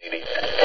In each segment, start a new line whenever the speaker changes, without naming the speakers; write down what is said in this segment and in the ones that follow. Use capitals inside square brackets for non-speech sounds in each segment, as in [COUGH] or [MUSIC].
Un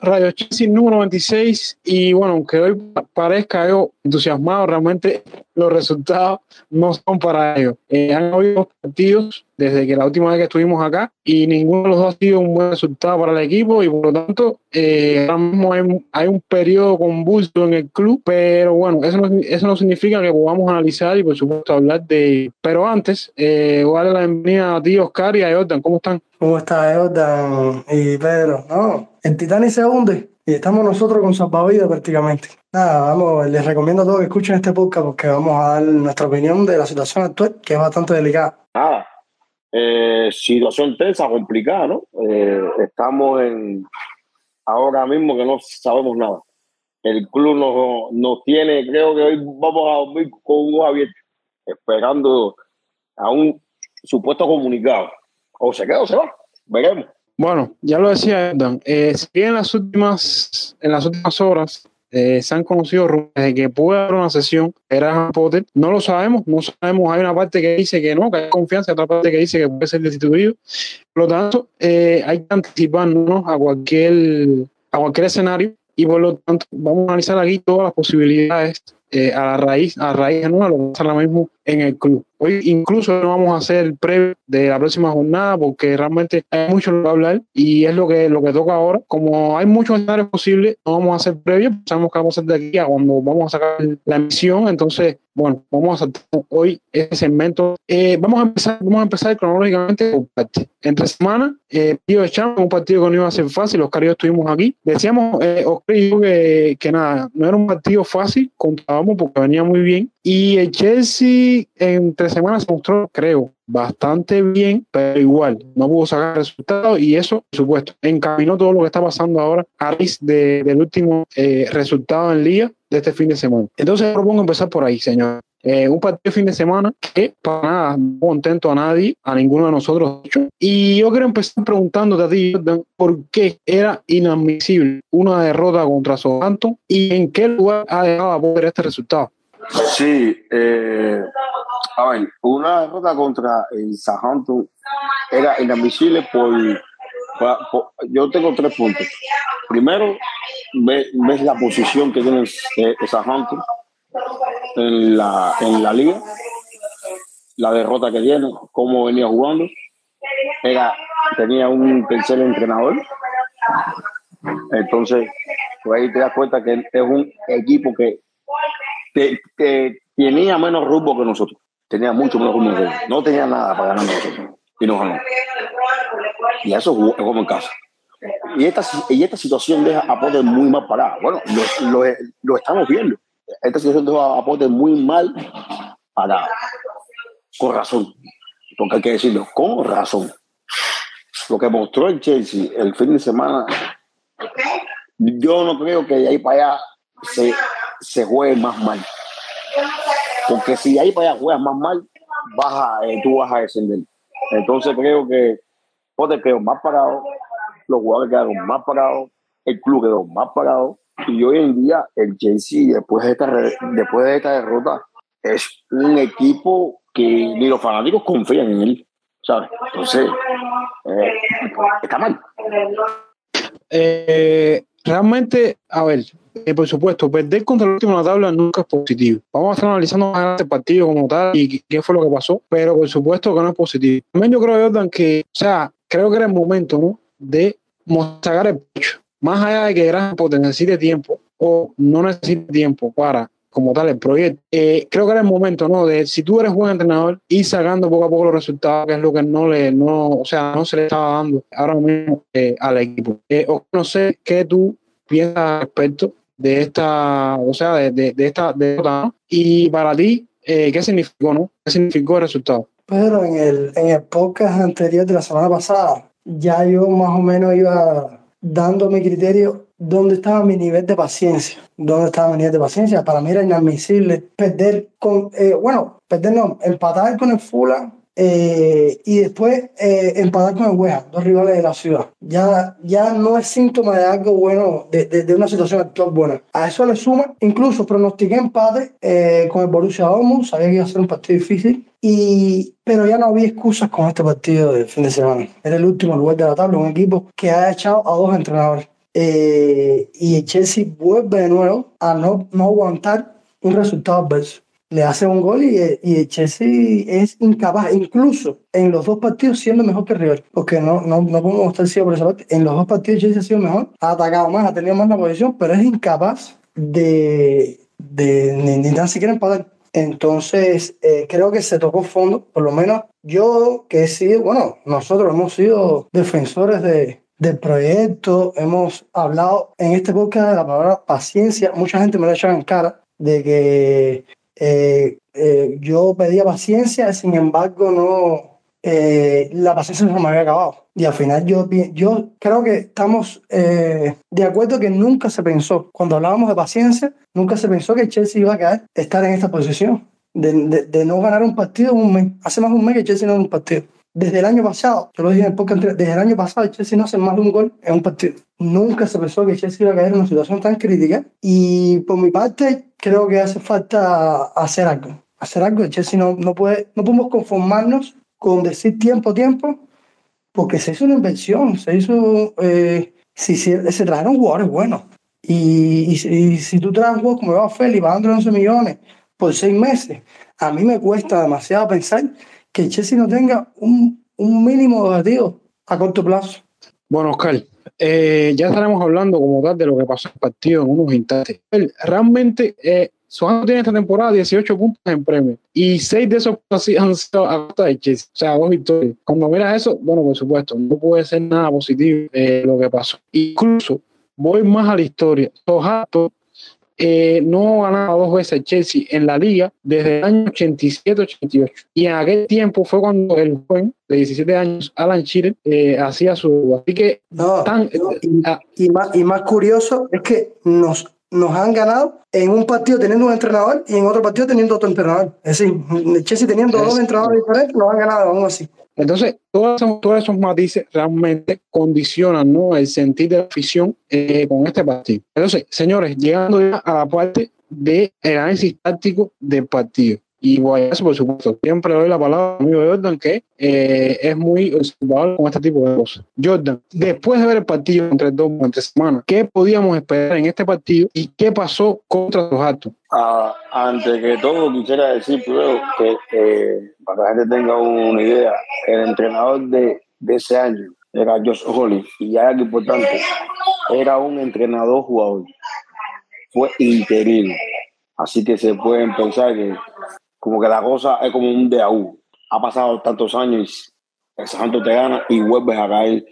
Radio Chelsea número 96 y bueno, aunque hoy parezca yo entusiasmado, realmente los resultados no son para ellos. Eh, han habido partidos desde que la última vez que estuvimos acá y ninguno de los dos ha sido un buen resultado para el equipo y por lo tanto eh, ahora mismo hay, un periodo convulso en el club, pero bueno, eso no, eso no significa que podamos analizar y por supuesto hablar de... Pero antes, eh, darle la bienvenida a ti Oscar y a Jordan, ¿cómo están?
¿Cómo está Jordan y Pedro? No, el Titanic se hunde y estamos nosotros con salvavidas prácticamente. Nada, vamos, les recomiendo a todos que escuchen este podcast porque vamos a dar nuestra opinión de la situación actual, que es bastante delicada.
Nada, eh, situación tensa, complicada, ¿no? Eh, estamos en ahora mismo que no sabemos nada. El club nos, nos tiene, creo que hoy vamos a dormir con un ojo abierto, esperando a un supuesto comunicado. O se queda o se va, veremos.
Bueno, ya lo decía Dan, eh, si en las últimas, en las últimas horas eh, se han conocido rumores de que puede haber una sesión era Potter, no lo sabemos, no sabemos, hay una parte que dice que no, que hay confianza, otra parte que dice que puede ser destituido, por lo tanto, eh, hay que anticiparnos a cualquier, a cualquier escenario y por lo tanto vamos a analizar aquí todas las posibilidades eh, a la raíz, a raíz ¿no? lo que pasa ahora mismo en el club. Hoy incluso no vamos a hacer previo de la próxima jornada porque realmente hay mucho que hablar y es lo que, lo que toca ahora. Como hay muchos escenarios posibles, no vamos a hacer previo, sabemos que vamos a hacer de aquí a cuando vamos a sacar la emisión, entonces, bueno, vamos a hacer hoy ese segmento. Eh, vamos, a empezar, vamos a empezar cronológicamente. Entre semana, eh, partido de Champions, un partido que no iba a ser fácil, los y estuvimos aquí. Decíamos, eh, que, que nada, no era un partido fácil, contábamos porque venía muy bien. Y el Chelsea entre semanas se mostró, creo, bastante bien, pero igual no pudo sacar resultados y eso, por supuesto, encaminó todo lo que está pasando ahora a raíz del último eh, resultado en Liga de este fin de semana. Entonces propongo empezar por ahí, señor. Eh, un partido de fin de semana que para nada no contento a nadie, a ninguno de nosotros. Y yo quiero empezar preguntándote a ti, ¿por qué era inadmisible una derrota contra Southampton y en qué lugar ha dejado a poder este resultado?
Sí, eh, a ver, una derrota contra el Southampton era inadmisible por, Yo tengo tres puntos. Primero, ves, la posición que tiene el, Southampton en la, en la liga, la derrota que tiene, cómo venía jugando. Era, tenía un tercer entrenador. Entonces, pues ahí te das cuenta que es un equipo que que, tenía menos rumbo que nosotros. Tenía mucho menos rumbo que nosotros. No tenía nada para ganar nosotros. Y nos ganó. Y eso es como en casa. Y esta, y esta situación deja a Potter muy mal parado. Bueno, lo, estamos viendo. Esta situación deja a Potter muy mal parado. Con razón. Porque hay que decirlo, con razón. Lo que mostró el Chelsea el fin de semana, yo no creo que de ahí para allá se, se juegue más mal. Porque si ahí para allá juegas más mal, baja, eh, tú vas a descender. Entonces creo que Potter quedó más parado, los jugadores quedaron más parados, el club quedó más parado. Y hoy en día el Chelsea, después de esta, después de esta derrota, es un equipo que ni los fanáticos confían en él. ¿sabes? Entonces, eh, está mal.
Eh, realmente, a ver, eh, por supuesto, perder contra el último en la tabla nunca es positivo. Vamos a estar analizando más este partido como tal y qué fue lo que pasó, pero por supuesto que no es positivo. También yo creo, que, o sea, creo que era el momento. De mostrar el pecho. Más allá de que Granpo necesite tiempo o no necesite tiempo para como tal el proyecto. Eh, creo que era el momento, ¿no? De si tú eres buen entrenador, ir sacando poco a poco los resultados, que es lo que no le, no, o sea, no se le estaba dando ahora mismo eh, al equipo. o no sé qué tú piensas respecto de esta, o sea, de, de, esta derrota, Y para ti, eh, ¿qué significó, no? ¿Qué significó el resultado?
Pero en el, en el podcast anterior de la semana pasada, ya yo más o menos iba dando mi criterio dónde estaba mi nivel de paciencia. ¿Dónde estaba mi nivel de paciencia? Para mí era inadmisible perder con, eh, bueno, perder no, empatar con el Fulham eh, y después eh, empatar con el West dos rivales de la ciudad. Ya, ya no es síntoma de algo bueno, de, de, una situación actual buena. A eso le suma, incluso pronostiqué empate eh, con el Borussia Dortmund, sabía que iba a ser un partido difícil, y, pero ya no había excusas con este partido del fin de semana. Era el último lugar de la tabla, un equipo que ha echado a dos entrenadores. Y el Chelsea vuelve de nuevo a no, no aguantar un resultado adverso le hace un gol y, y Chelsea es incapaz, incluso en los dos partidos siendo mejor que el porque no, no, no podemos estar ciegos por esa parte. En los dos partidos Chelsea ha sido mejor, ha atacado más, ha tenido más la posición, pero es incapaz de, de ni, ni tan siquiera empatar. Entonces, eh, creo que se tocó fondo, por lo menos yo que he sido, bueno, nosotros hemos sido defensores de, del proyecto, hemos hablado en este podcast de la palabra paciencia, mucha gente me lo ha echado en cara de que eh, eh, yo pedía paciencia, sin embargo, no, eh, la paciencia no me había acabado. Y al final yo, yo creo que estamos de acuerdo que nunca se pensó, cuando hablábamos de paciencia, nunca se pensó que Chelsea iba a caer, estar en esta posición, de, de, no ganar un partido un mes. Hace más de un mes que Chelsea no gana un partido. Desde el año pasado, yo lo dije en el podcast desde el año pasado Chelsea no hace más de un gol en un partido. Nunca se pensó que Chelsea iba a caer en una situación tan crítica. Y por mi parte, creo que hace falta hacer algo. Hacer algo. Chelsea no, no, puede, no podemos conformarnos con decir tiempo, tiempo, porque se hizo una inversión, se hizo. Eh, si, se trajeron jugadores buenos. Y, y, si tú traes jugador como va Félix, pagando 11 millones por seis meses, a mí me cuesta demasiado pensar que Chelsea no tenga un, un mínimo objetivo a corto plazo.
Bueno, Oscar, eh, ya estaremos hablando como tal de lo que pasó en el partido en unos instantes. Realmente, eh, tiene esta temporada 18 puntos en premio y 6 de esos han sido a costa de o sea, dos victorias. Cuando miras eso, bueno, por supuesto, no puede ser nada positivo eh, lo que pasó. Incluso voy más a la historia. Sojato eh, no ganaba dos veces Chelsea en la liga desde el año 87-88. Y en aquel tiempo fue cuando el joven de 17 años, Alan Shearer, eh, hacía su... Así que...
tan, y, ah, y, más, y más curioso es que nos nos han ganado en un partido teniendo un entrenador y en otro partido teniendo otro entrenador. Es decir, Chelsea teniendo dos entrenadores diferentes, nos han ganado aún así.
Entonces, todos esos, todos matices realmente condicionan ¿no? el sentir de afición eh, con este partido. Entonces, señores, llegando ya a la parte del análisis táctico del partido. Y eso, por supuesto, siempre doy la palabra a mi amigo Jordan, que eh, es muy observador con este tipo de cosas. Jordan, después de ver el partido entre dos entre semanas, ¿qué podíamos esperar en este partido y qué pasó contra los actos?
Ah, antes que todo, quisiera decir primero que eh, para que la gente tenga una idea, el entrenador de, ese año era Josh Holly, y hay algo importante, era un entrenador jugador, fue interino. Así que se pueden pensar que como que la cosa es como un de aú. Ha pasado tantos años y el santo te gana y vuelves a caer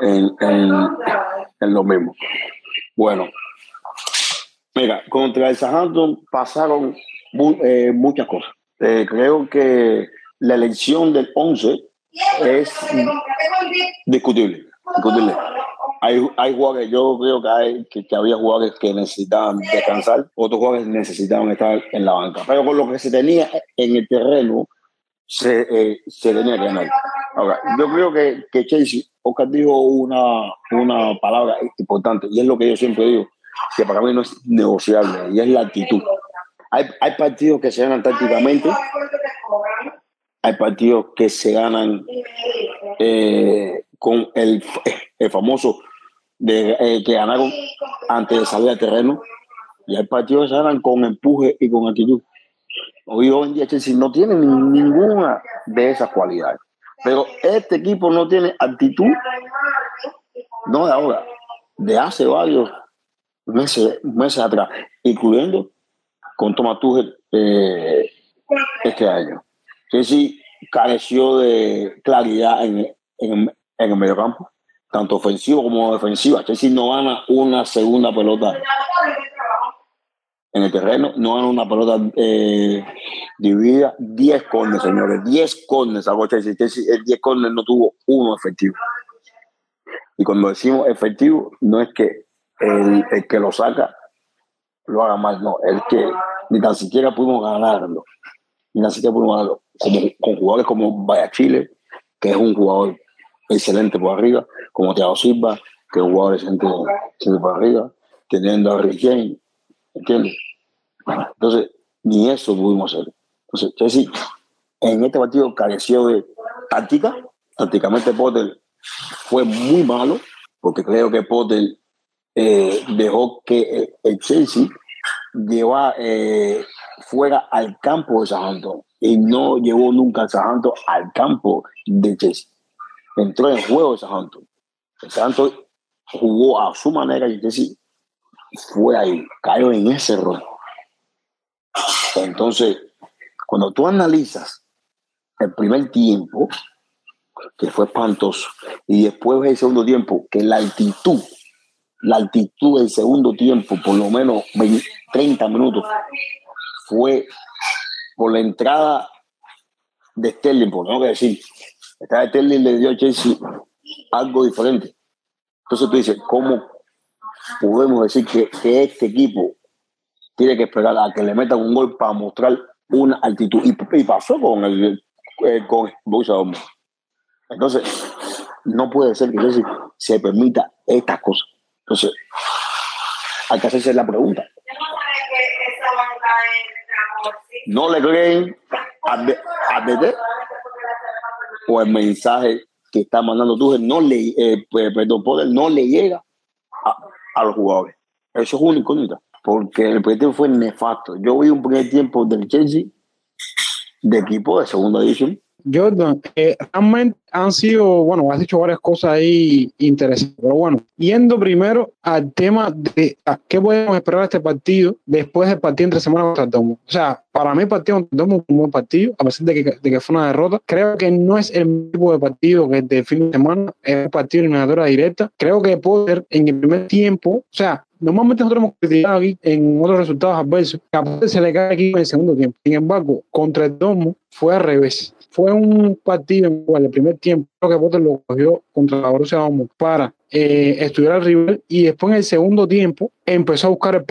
en, en, lo mismo. Bueno, mira, contra el Southampton pasaron eh, muchas cosas. Eh, creo que la elección del 11 es discutible. discutible hay, hay jugadores, yo creo que, hay, que, había jugadores que necesitaban descansar, otros jugadores necesitaban estar en la banca. Pero con lo que se tenía en el terreno, se, eh, se tenía que ganar. Yo creo que, que Chelsea, Oscar dijo una, una palabra importante, y es lo que yo siempre digo, que para mí no es negociable, y es la actitud. Hay, hay partidos que se ganan tácticamente, hay partidos que se ganan eh, con el, el famoso de, eh, que ganaron antes de salir al terreno. Y hay partidos que ganan con empuje y con actitud. Hoy, hoy en día Chelsea no tiene ninguna de esas cualidades. Pero este equipo no tiene actitud, no de ahora, de hace varios meses, meses atrás, incluyendo con Thomas Tuchel eh, este año. Chelsea careció de claridad en, en, en el mediocampo tanto ofensivo como defensiva. Chelsea no gana una segunda pelota en el terreno, no gana una pelota eh, dividida. 10 corners, señores, 10 corners sacó Chelsea. Chelsea el 10 corners no tuvo uno efectivo. Y cuando decimos efectivo, no es que el, que lo saca lo haga mal, no, el que ni tan siquiera pudimos ganarlo, ni tan siquiera pudimos ganarlo, con jugadores como Vaya Chile, que es un jugador excelente por arriba, como Thiago Silva, que es un jugador excelente, por arriba, teniendo a Rick James, ¿entiendes? Entonces, ni eso pudimos hacer. Entonces, Chelsea en este partido careció de táctica. Tácticamente Potter fue muy malo, porque creo que Potter eh, dejó que el Chelsea lleva eh, fuera al campo de Southampton y no llevó nunca a Southampton al campo de Chelsea. Entró en juego de Southampton. Southampton jugó a su manera y Chelsea fue ahí, cayó en ese error. Entonces, cuando tú analizas el primer tiempo, que fue espantoso, y después el segundo tiempo, que la altitud, la altitud del segundo tiempo, por lo menos 20, 30 minutos, fue por la entrada de Sterling, por no que decir, de Sterling le dio a Chelsea algo diferente. Entonces tú dices, ¿cómo podemos decir que, este equipo tiene que esperar a que le metan un gol para mostrar una altitud? Y, pasó con el eh, con Borussia. Entonces, no puede ser que Chelsea se permita estas cosas. Entonces, hay que hacerse la pregunta. ¿No le creen a, a DD? ¿O el mensaje que está mandando tú no le, eh, perdón, poder no le llega a, los jugadores? Eso es una incógnita, porque el primer tiempo fue nefasto. Yo vi un primer tiempo del Chelsea de equipo de segunda división
Jordan, eh, realmente han sido, bueno, has dicho varias cosas ahí interesantes, pero bueno, yendo primero al tema de a qué podemos esperar de este partido después del partido entre semana contra el Domo. O sea, para mí el partido contra el Domo es un buen partido, a pesar de que, de que, fue una derrota. Creo que no es el tipo de partido que de fin de semana, es un partido eliminatoria directa. Creo que Poder en el primer tiempo, o sea, Normalmente nosotros hemos criticado aquí en otros resultados adversos a se le cae aquí en el segundo tiempo. Sin embargo, contra el Domo fue al revés. Fue un partido en cual el primer tiempo que Potter lo cogió contra la Borussia Dortmund para eh, estudiar al rival y después en el segundo tiempo empezó a buscar el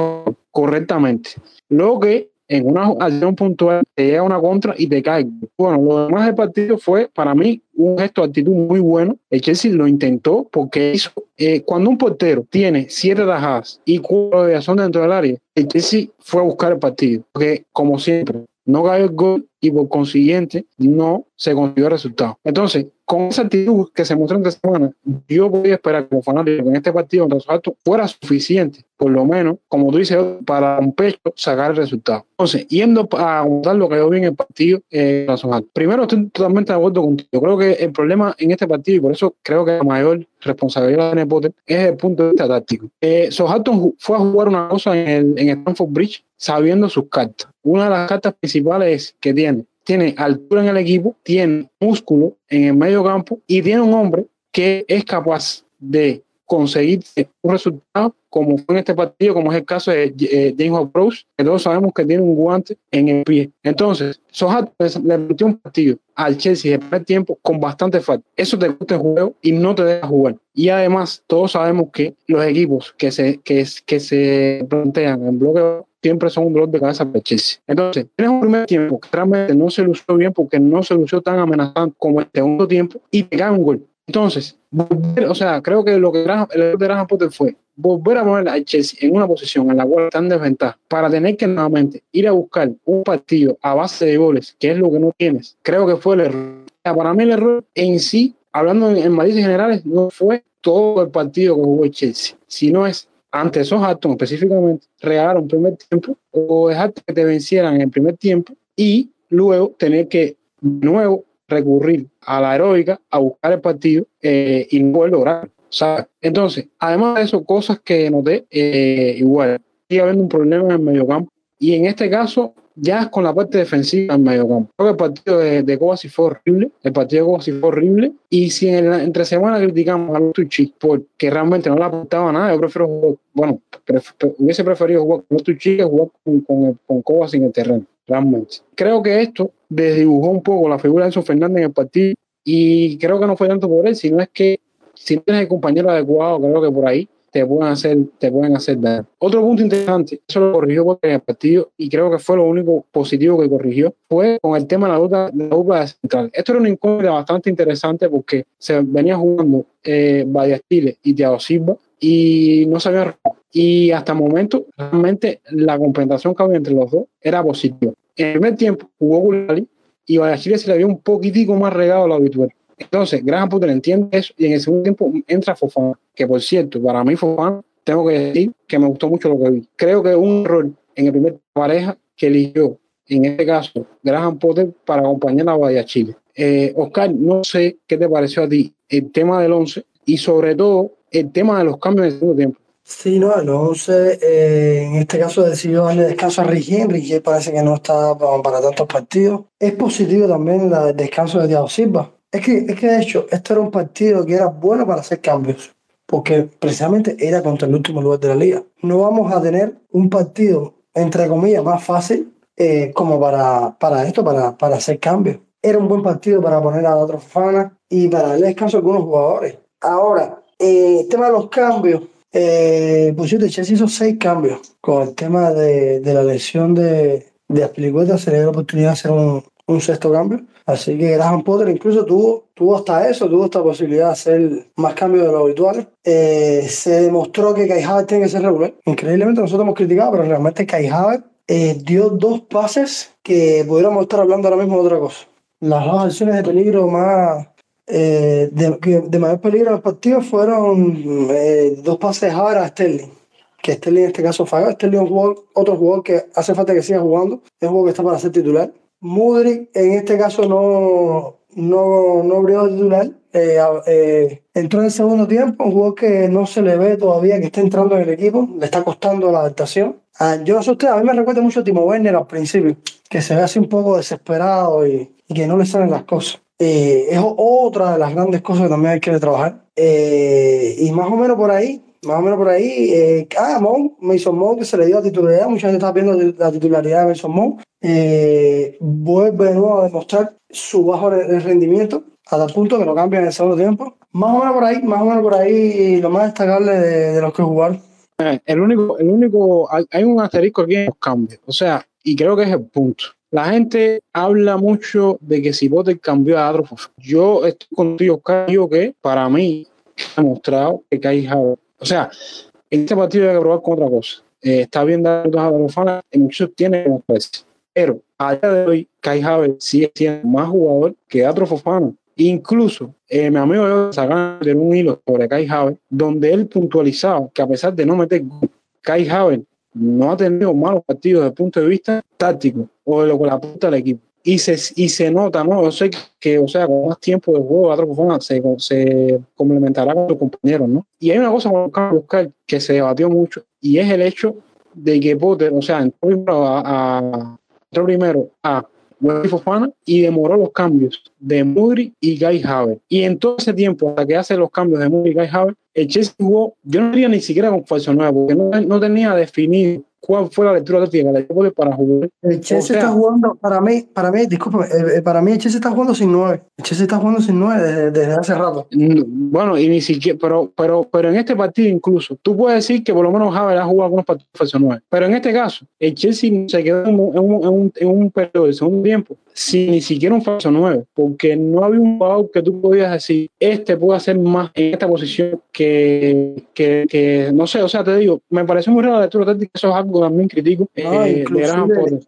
correctamente. Luego que en una acción puntual te llega una contra y te cae. Bueno, lo demás del partido fue para mí un gesto de actitud muy bueno. El Chelsea lo intentó porque hizo, eh, cuando un portero tiene siete tajadas y cuatro de son dentro del área, el Chelsea fue a buscar el partido. Porque, como siempre, no cayó el gol y por consiguiente no se consiguió el resultado. Entonces, con esa actitud que se mostró en esta semana, yo podía esperar como fanático que en este partido contra Southampton fuera suficiente, por lo menos, como tú dices, para un pecho sacar el resultado. Entonces, yendo a contar lo que yo vi en el partido eh, Primero, estoy totalmente de acuerdo contigo. Yo creo que el problema en este partido, y por eso creo que la mayor responsabilidad de Potter es el punto de vista táctico. Eh, Southampton fue a jugar una cosa en el, en Stanford Bridge sabiendo sus cartas. Una de las cartas principales que tiene tiene altura en el equipo, tiene músculo en el medio campo y tiene un hombre que es capaz de conseguir un resultado como fue en este partido, como es el caso de eh, James Bruce, que todos sabemos que tiene un guante en el pie. Entonces, Soja le metió un partido al Chelsea de primer tiempo con bastante falta. Eso te gusta el juego y no te deja jugar. Y además, todos sabemos que los equipos que se, que, se plantean en bloque siempre son un dolor de cabeza para Chelsea. Entonces, tienes un primer tiempo que realmente no se lució bien porque no se lució tan amenazante como el segundo tiempo y te cae un gol. Entonces, volver, o sea, creo que lo que el error de Graham Potter fue volver a poner a Chelsea en una posición en la cual está en desventaja para tener que nuevamente ir a buscar un partido a base de goles, que es lo que no tienes. Creo que fue el error. Para mí el error en sí, hablando en, en matices generales, no fue todo el partido que jugó Chelsea, sino es ante esos actos específicamente, regalar un primer tiempo o dejar que te vencieran en el primer tiempo y luego tener que de nuevo recurrir a la heroica a buscar el partido eh, y no poder lograr. Entonces, además de eso, cosas que noté, eh, igual, sigue habiendo un problema en el mediocampo y en este caso ya con la parte defensiva en medio campo. Creo que el partido de, de Kovacic fue horrible, el partido de Kovacic fue horrible, y si en la, entre semana criticamos a Lutucci porque realmente no le aportaba nada, yo prefiero jugar, bueno, pref, hubiese preferido jugar con Lutucci que jugar con, con, con en el terreno, realmente. Creo que esto desdibujó un poco la figura de Enzo Fernández en el partido, y creo que no fue tanto por él, sino es que si no tienes el compañero adecuado, creo que por ahí te pueden hacer, te pueden hacer daño. Otro punto interesante, eso lo corrigió en el partido y creo que fue lo único positivo que corrigió, fue con el tema de la dupla de, la central. Esto era una incógnita bastante interesante porque se venía jugando eh, Chile y Thiago Silva y no sabía y hasta el momento realmente la compensación que había entre los dos era positiva. En el primer tiempo jugó Gulali y Chile se le dio un poquitico más regado a lo habitual. Entonces, Graham Potter entiende eso y en el segundo tiempo entra Fofana, que por cierto, para mí Fofana, tengo que decir que me gustó mucho lo que vi. Creo que un error en el primer pareja que eligió, en este caso, Graham Potter para acompañar a Bahía Chile. Eh, Oscar, no sé qué te pareció a ti el tema del 11 y sobre todo el tema de los cambios en el segundo tiempo.
Sí, no, el 11 eh, en este caso decidió darle descanso a Rigien. Rigien parece que no está para, tantos partidos. Es positivo también el descanso de Thiago Silva es que, es que de hecho, esto era un partido que era bueno para hacer cambios, porque precisamente era contra el último lugar de la liga. No vamos a tener un partido, entre comillas, más fácil eh, como para, para esto, para, para hacer cambios. Era un buen partido para poner a otros fans y para darle descanso a algunos jugadores. Ahora, eh, el tema de los cambios, eh, pues yo Chelsea hizo seis cambios. Con el tema de, de la lesión de, de Aspilicueta se le dio la oportunidad de hacer un, un sexto cambio. Así que Graham Potter incluso tuvo, tuvo hasta eso, tuvo esta posibilidad de hacer más cambios de lo habitual. Eh, se demostró que Kai Havertz tiene que ser regular. Increíblemente nosotros hemos criticado, pero realmente Kai Havertz eh, dio dos pases que pudiéramos estar hablando ahora mismo de otra cosa. Las dos acciones de peligro más eh, de, de, mayor peligro del partido fueron dos pases ahora a Sterling que Sterling en este caso falló. Sterling es un otro jugador que hace falta que siga jugando, es un jugador que está para ser titular. Mudrik en este caso no, no, no abrió titular. Eh, eh, entró en el segundo tiempo, un jugador que no se le ve todavía que está entrando en el equipo, le está costando la adaptación. Ah, yo no sé usted, a mí me recuerda mucho a Timo Werner al principio, que se ve así un poco desesperado y, que no le salen las cosas. Eh, es otra de las grandes cosas que también hay que trabajar. y más o menos por ahí, más o menos por ahí. Eh, ah, Mon, Mason Mount, que se le dio la titularidad, mucha gente está viendo la titularidad de Mason Mount. Eh, vuelve de nuevo a demostrar su bajo rendimiento, a tal punto que lo cambia en el segundo tiempo. Más o menos por ahí, más o menos por ahí, lo más destacable de, los que jugaron.
Eh, el único, el único, hay, un asterisco aquí en los cambios, o sea, y creo que es el punto. La gente habla mucho de que si Potter cambió a Adolfo. Yo estoy contigo, Cayo, que para mí ha demostrado que Kai Havertz o sea, en este partido hay que probar con otra cosa. Eh, está bien dar a fans, y muchos tienen como Pero a día de hoy, Kai Havertz sigue siendo más jugador que Fofana. Incluso eh, mi amigo yo sacaron un hilo sobre Kai Havertz, donde él puntualizaba que a pesar de no meter Kai Havertz no ha tenido malos partidos desde el punto de vista táctico o de lo que le apunta al equipo y se, y se nota, ¿no? Yo sé que, o sea, con más tiempo de juego, otra persona se, se complementará con sus compañeros, ¿no? Y hay una cosa con Oscar que se debatió mucho y es el hecho de que Potter, o sea, entró primero a, a, entró primero a Fofana y demoró los cambios de Mudri y Guy Havertz. Y en todo ese tiempo, hasta que hace los cambios de Mudri y Guy Havertz, el Chelsea jugó, yo no diría ni siquiera con falso nuevo, porque no, no tenía definido cuál fue la lectura del equipo para jugar.
El Chelsea está jugando, para mí, para mí, disculpe, eh, para mí el Chelsea está jugando sin nueve. El Chelsea está jugando sin nueve desde, hace rato.
Bueno, y ni siquiera, pero, pero, pero en este partido incluso, tú puedes decir que por lo menos Javier ha jugado algunos partidos falso nueve. Pero en este caso, el Chelsea se quedó en un, en un, en un periodo de segundo tiempo sin ni siquiera un falso nueve, porque no había un jugador que tú podías decir, este puede hacer más en esta posición que, que, que no sé, o sea, te digo, me parece muy raro la lectura táctica, eso es algo también crítico.
No, eh,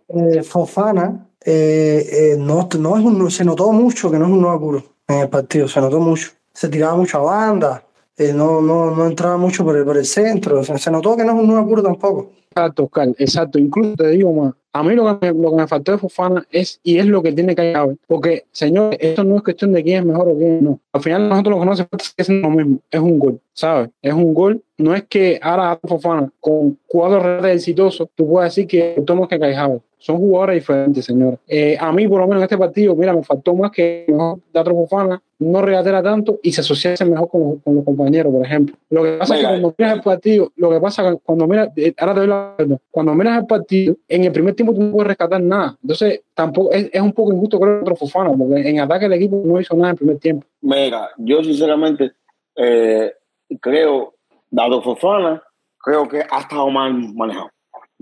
eh, Fofana eh, no, no, es un, se notó mucho que no es un nuevo puro en el partido, se notó mucho. Se tiraba mucha banda, eh, no, no, no entraba mucho por el, por el centro, o sea, se notó que no es un nuevo puro tampoco.
Exacto, Oscar, exacto. Incluso te digo más, a mí lo que, me, lo que me faltó de Fofana es, y es lo que tiene que haber, porque, señor, esto no es cuestión de quién es mejor o quién no. Al final nosotros lo que no hace falta es lo mismo, es un gol, ¿sabes? Es un gol, no es que ahora Fofana con cuatro redes exitosos, tú puedes decir que tomas que Kai Son jugadores diferentes, señor. Eh, a mí, por lo menos en este partido, mira, me faltó más que mejor Dato Fofana no regatera tanto y se asociase mejor con, con, los compañeros, por ejemplo. Lo que pasa es que cuando miras el partido, lo que pasa cuando miras, eh, ahora te doy la cuando miras el partido, en el primer tiempo tú no puedes rescatar nada. Entonces, tampoco es, es un poco injusto con otro Fofana, porque en ataque el equipo no hizo nada en el primer tiempo.
Mira, yo sinceramente, eh, creo, dado Fofana, creo que ha estado mal manejado.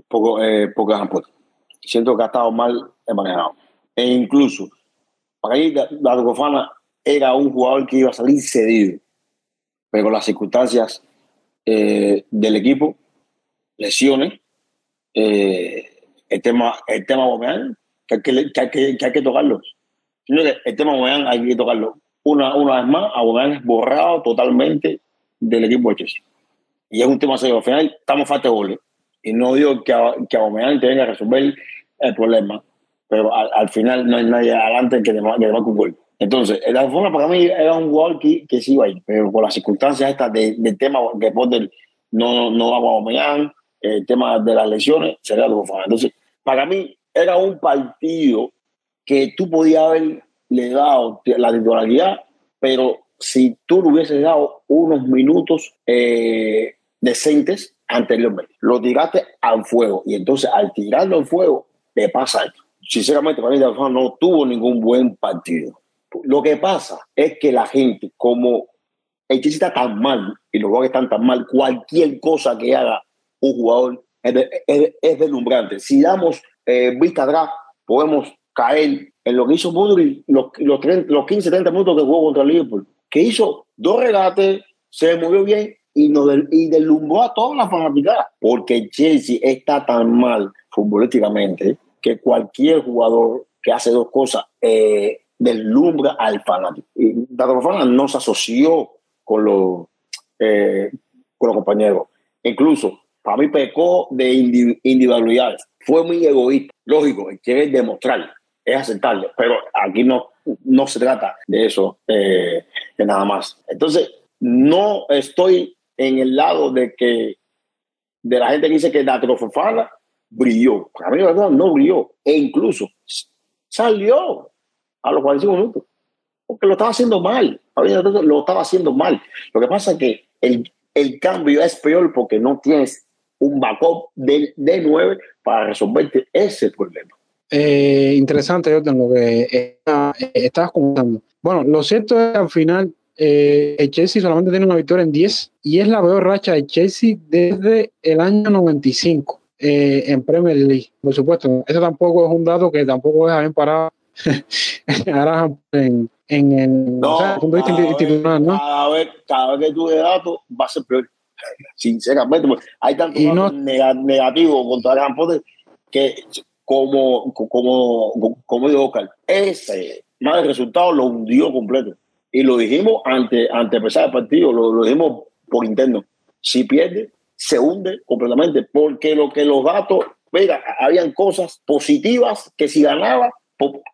Poco, eh, poco Siento que ha estado mal manejado. E incluso, para ahí, dado Fofana era un jugador que iba a salir cedido. Pero las circunstancias eh, del equipo, lesiones, eh, el tema, el tema que hay que, que, hay que, que hay que tocarlo. El tema Aubameyang hay que tocarlo. Una, una vez más, Aubameyang es borrado totalmente del equipo de Chelsea. Y es un tema serio. Al final, estamos falta de goles. Y no digo que, que Aubameyang tenga que resolver el problema, pero al, final no hay nadie adelante que le marque un gol. Entonces, la forma para mí era un jugador que, que sí iba ahí, pero por las circunstancias estas del tema que Potter no, no va a Aubameyang, el tema de las lesiones, sería algo fácil. Entonces, para mí era un partido que tú podías haberle dado la titularidad, pero si tú le hubieses dado unos minutos eh, decentes anteriormente, lo tiraste al fuego y entonces al tirarlo al fuego te pasa esto. Sinceramente, para mí, no tuvo ningún buen partido. Lo que pasa es que la gente, como el Chelsea está tan mal y los jugadores están tan mal, cualquier cosa que haga un jugador es, deslumbrante. Si damos eh, vista atrás, podemos caer en lo que hizo Mudri los, los, los 15, 30 minutos que jugó contra Liverpool, que hizo dos regates, se movió bien y, nos y deslumbró a toda la fanaticada, porque Chelsea está tan mal futbolísticamente que cualquier jugador que hace dos cosas eh, deslumbra al fanático. Y Fana no se asoció con los, eh, con los compañeros. Incluso, para mí pecó de individualidades. Fue muy egoísta. Lógico, quiere demostrar, es aceptable, pero aquí no, no se trata de eso eh, de nada más. Entonces, no estoy en el lado de que de la gente que dice que la Fofana brilló. A mí, verdad, no brilló. E incluso salió a los 45 minutos. Porque lo estaba haciendo mal. Lo estaba haciendo mal. Lo que pasa es que el, el cambio es peor porque no tienes un backup de, de 9 para resolverte ese problema.
Eh, interesante, Jordan, lo que estabas comentando. Bueno, lo cierto es que al final eh, el Chelsea solamente tiene una victoria en 10 y es la peor racha de Chelsea desde el año 95 eh, en Premier League. Por supuesto, eso tampoco es un dato que tampoco deja bien parado [LAUGHS] ahora en, en el
no, punto de vista institucional, ¿no? Cada vez, cada vez que tú de datos va a ser peor. [LAUGHS] Sinceramente, hay tantos no, negativos contra Gran Poder que como, como, como dijo Oscar, ese mal resultado lo hundió completo. Y lo dijimos antes, ante empezar el partido, lo, dijimos por interno. Si pierde, se hunde completamente, porque lo que los datos, mira, habían cosas positivas que si ganaba,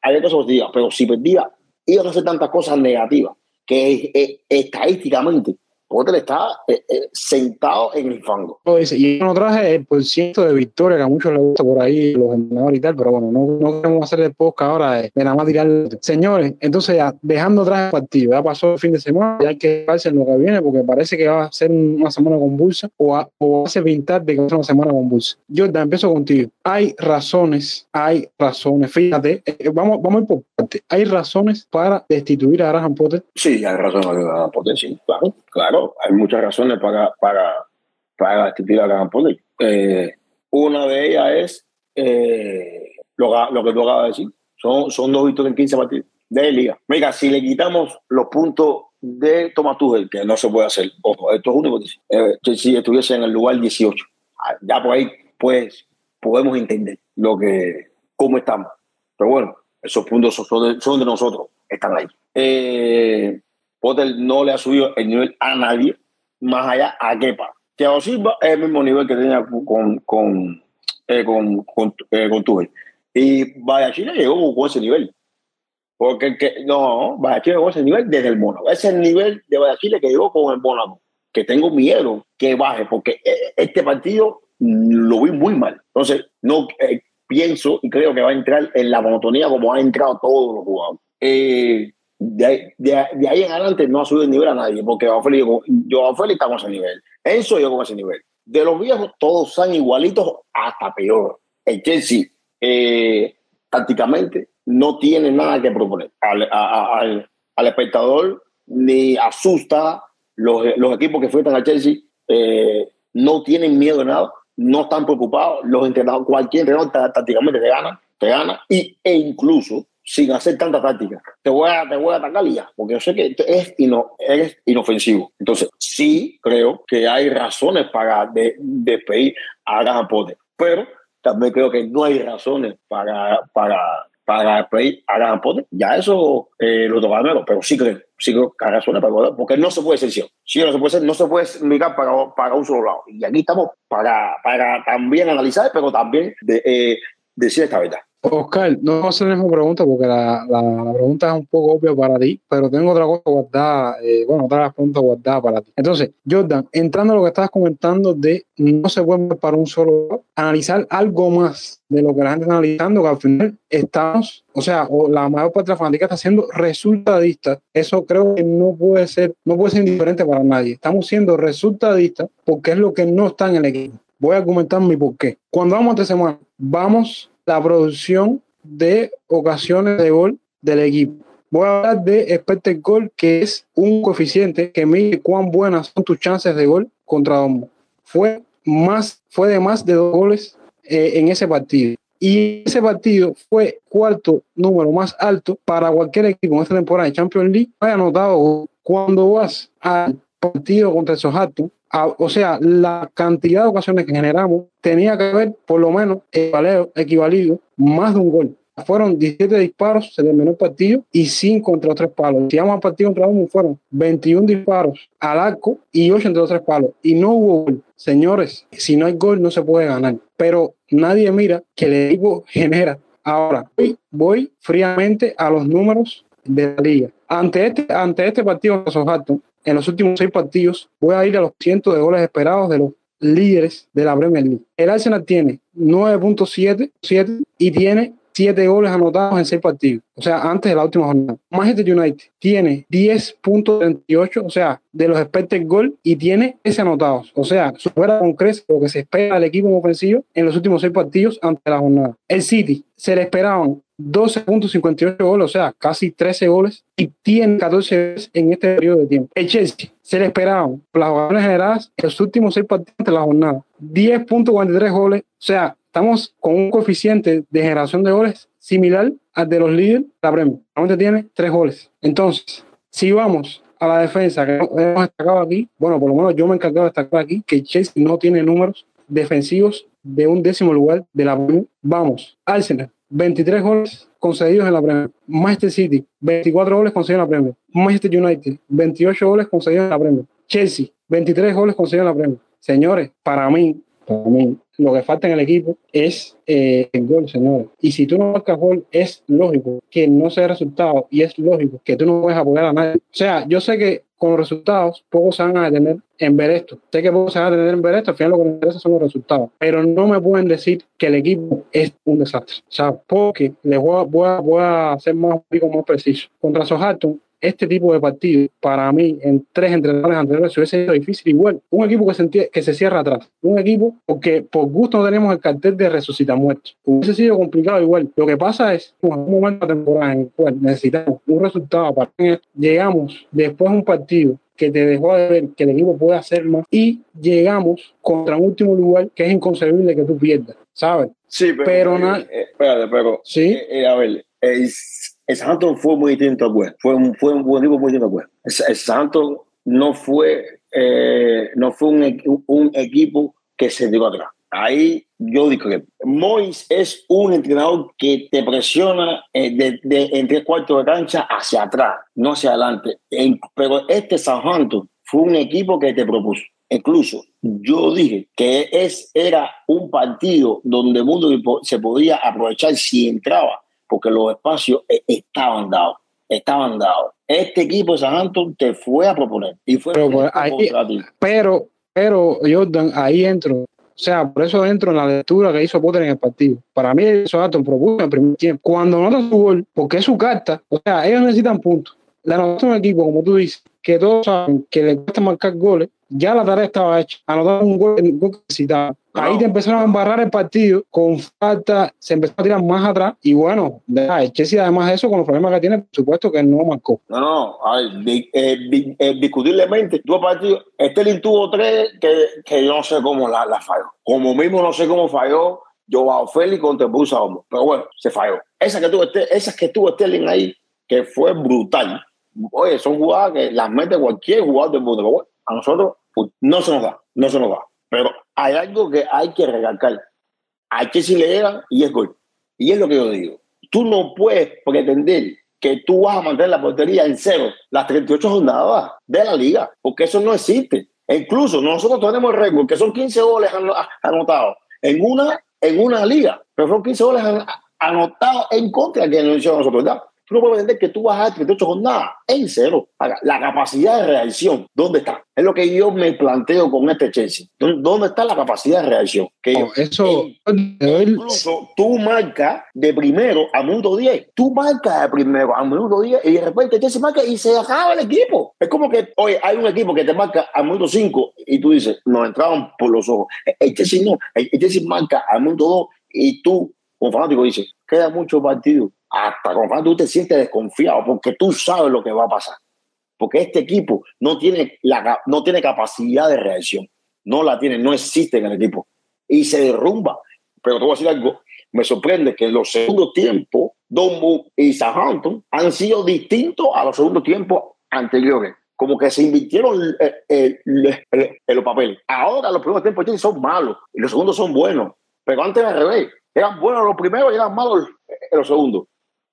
había cosas positivas, pero si perdía, iban a hacer tantas cosas negativas que estadísticamente Potter está eh, eh, sentado en el fango.
Y yo no traje el ciento de victoria que a muchos les gusta por ahí, los entrenadores y tal, pero bueno, no, no queremos hacer el podcast ahora de, nada más tirar. Señores, entonces ya, dejando atrás el partido, ya pasó el fin de semana, ya hay que verse en lo que viene, porque parece que va a ser una semana convulsa o, a, o hace pintar de que va a ser una semana convulsa. Jordan, empiezo contigo. Hay razones, hay razones, fíjate, eh, vamos, vamos a ir por parte. ¿Hay razones para destituir a Graham Potter?
Sí, hay razones para Graham Potter, sí, claro, claro hay muchas razones para, para, para destituir a Graham Potter. Eh, una de ellas es eh, lo, lo, que tú acabas de decir. Son, son dos victorias en 15 partidos de liga. Mira, si le quitamos los puntos de Thomas Tuchel, que no se puede hacer, ojo, esto es único, eh, si estuviese en el lugar 18, ah, ya por ahí pues podemos entender lo que, cómo estamos. Pero bueno, esos puntos son de, son de nosotros, están ahí. Eh, Potter no le ha subido el nivel a nadie, más allá a Kepa. Thiago Silva es el mismo nivel que tenía con, con, eh, con, eh, con Tuchel. Y Vaya Chile llegó con ese nivel. Porque que, no, Vaya Chile llegó a ese nivel desde el Mónaco. Ese es el nivel de Vaya Chile que llegó con el Mónaco. Que tengo miedo que baje, porque eh, este partido lo vi muy mal. Entonces, no eh, pienso y creo que va a entrar en la monotonía como han entrado todos los jugadores. Eh, de, ahí, de, ahí en adelante no ha subido el nivel a nadie, porque Joao Félix, yo Félix está con ese nivel. Eso yo con ese nivel. De los viejos, todos son igualitos hasta peor. El Chelsea, eh, tácticamente, no tiene nada que proponer al, al, al espectador, ni asusta, los, los equipos que enfrentan a Chelsea eh, no tienen miedo de nada, no están preocupados, los entrenadores, cualquier entrenador tácticamente te gana, te gana, y, e incluso sin hacer tanta táctica. Te voy a, te voy a atacar ya, porque yo sé que es ino, eres inofensivo. Entonces, sí creo que hay razones para despedir a Graham Potter, pero también creo que no hay razones para, para, para despedir a Graham Potter. Ya eso eh, lo toca nuevo, pero sí creo, sí creo que hay razones para porque no se puede ser Sí, no se puede ser, no se puede mirar para, para un solo lado. Y aquí estamos para, para también analizar, pero también de, eh, decir esta verdad.
Oscar, no voy a hacer la misma pregunta porque la, la, pregunta es un poco obvia para ti, pero tengo otra cosa guardada, eh, bueno, otra pregunta guardada para ti. Entonces, Jordan, entrando a lo que estabas comentando de no se puede para un solo analizar algo más de lo que la gente está analizando, que al final estamos, o sea, o la mayor parte de la fanática está siendo resultadista. Eso creo que no puede ser, no puede ser indiferente para nadie. Estamos siendo resultadistas porque es lo que no está en el equipo. Voy a comentar mi por qué. Cuando vamos esta semana, vamos la producción de ocasiones de gol del equipo. Voy a hablar de expected goal, que es un coeficiente que mide cuán buenas son tus chances de gol contra Dombo. Fue, más, fue de más de dos goles eh, en ese partido. Y ese partido fue cuarto número más alto para cualquier equipo en esta temporada de Champions League. Haya anotado cuando vas al partido contra el Southampton, o sea, la cantidad de ocasiones que generamos tenía que haber por lo menos equivalido más de un gol. Fueron 17 disparos, se terminó el partido y 5 contra los tres palos. Si vamos al partido contra uno, fueron 21 disparos al arco y 8 entre los tres palos. Y no hubo gol. Señores, si no hay gol, no se puede ganar. Pero nadie mira que el equipo genera. Ahora, voy, voy fríamente a los números de la liga. Ante este, ante este partido de en los últimos seis partidos, voy a ir a los cientos de goles esperados de los líderes de la Premier League. El Arsenal tiene 9.7 y tiene 7 goles anotados en 6 partidos, o sea, antes de la última jornada. Manchester United tiene 10.38, o sea, de los expected goal y tiene ese anotados, o sea, supera con creces lo que se espera del equipo ofensivo en los últimos 6 partidos antes de la jornada. El City se le esperaban 12.58 goles, o sea, casi 13 goles, y tiene 14 veces en este periodo de tiempo. El Chelsea se le esperaban las jugadoras generadas en los últimos 6 partidos de la jornada. 10.43 goles, o sea, estamos con un coeficiente de generación de goles similar al de los líderes de la Premier. Solamente tiene 3 goles. Entonces, si vamos a la defensa que hemos destacado aquí, bueno, por lo menos yo me he encargado de destacar aquí que Chelsea no tiene números defensivos de un décimo lugar de la Premier. Vamos, Arsenal 23 goles concedidos en la Premier. Manchester City, 24 goles concedidos en la Premier. Manchester United, 28 goles concedidos en la Premier. Chelsea, 23 goles concedidos en la Premier. Señores, para mí, mí, lo que falta en el equipo es eh, el gol, señores. Y si tú no marcas gol, es lógico que no sea resultado y es lógico que tú no puedes apoyar a nadie. O sea, yo sé que con los resultados, pocos se van a detener en ver esto. Sé que pocos se van a detener en ver esto, al final lo que me interesa son los resultados. Pero no me pueden decir que el equipo es un desastre. O sea, porque les voy a, voy a, voy a ser más, más preciso. Contra Southampton, este tipo de partido, para mí, en tres entrenadores anteriores, se hubiese sido difícil igual. Un equipo que se, que se cierra atrás. Un equipo porque por gusto no tenemos el cartel de resucita muertos. Hubiese sido complicado igual. Lo que pasa es que en un momento de temporada en el cual necesitamos un resultado para llegamos después de un partido que te dejó de ver que el equipo puede hacer más y llegamos contra un último lugar que es inconcebible que tú pierdas, ¿sabes?
Sí, pero, pero eh, eh, espérate, pero
sí,
eh, a ver, el Santos fue muy distinto a West. Fue un, fue un buen equipo muy distinto a West. El, Santos no fue, eh, no fue un, un, equipo que se dio atrás. Ahí yo digo que Mois es un entrenador que te presiona eh, de, de, en tres cuartos de cancha hacia atrás, no hacia adelante. pero este Santos fue un equipo que te propuso. Incluso yo dije que es, era un partido donde el mundo se podía aprovechar si entraba porque los espacios eh, estaban dados, estaban dados. Este equipo de San Antonio te fue a proponer y fue
pero, pues, ahí, pero, pero Jordan, ahí entro. O sea, por eso entro en la lectura que hizo Potter en el partido. Para mí, eso Anton propuso en el primer tiempo. Cuando nota su gol, porque es su carta, o sea, ellos necesitan puntos. La nota un equipo, como tú dices, que todos saben que le cuesta marcar goles, ya la tarea estaba hecha. Anotaron un gol, un gol que necesitaba. Ahí te empezaron a embarrar el partido con falta, se empezó a tirar más atrás y bueno, el Chelsea además de eso, con los problemas que tiene, por supuesto que no marcó.
No, no, ay, di- eh, di- eh, discutiblemente, tuvo partido, Sterling tuvo tres que, que yo no sé cómo la, la falló. Como mismo no sé cómo falló Joao Félix contra Bruce Homo. Pero bueno, se falló. Esa que tuvo, esas que tuvo Sterling ahí, que fue brutal. Oye, son jugadas que las mete cualquier jugador del mundo. A nosotros pues, no se nos da, no se nos da. Pero hay algo que hay que recalcar. A Chelsea le llega y es gol. Y es lo que yo digo. Tú no puedes pretender que tú vas a mantener la portería en cero las 38 jornadas de la liga, porque eso no existe. E incluso nosotros tenemos el récord, que son 15 goles ano- anotados en una, en una liga, pero son 15 goles an- anotados en contra que nos hicieron nosotros, ¿verdad? Tú no puedes entender que tú vas a 38 jornadas en cero. Ahora, La capacidad de reacción, ¿dónde está? Es lo que yo me planteo con este Chelsea. ¿Dó- ¿Dónde está la capacidad de reacción? Que
eso,
Incluso tú marcas de primero a minuto 10. Tú marcas de primero a minuto 10 y de repente te se marca y se acaba el equipo. Es como que, oye, hay un equipo que te marca a minuto 5 y tú dices, nos entraban por los ojos. El Chelsea no. El el Chelsea marca a minuto 2 y tú, como fanático, dices, queda mucho partido. Hasta como fanático tú te sientes desconfiado porque tú sabes lo que va a pasar. Porque este equipo no tiene, la, no tiene capacidad de reacción. No la tiene, no existe en el equipo. Y se derrumba. Pero te voy a decir algo, me sorprende que en los segundos tiempos, Dombu y Southampton han sido distintos a los segundos tiempos anteriores. Como que se invirtieron eh, eh, eh, en los papeles. Ahora los primeros tiempos son malos y los segundos son buenos. Pero antes al revés. Eran buenos los primeros y eran malos en los segundos.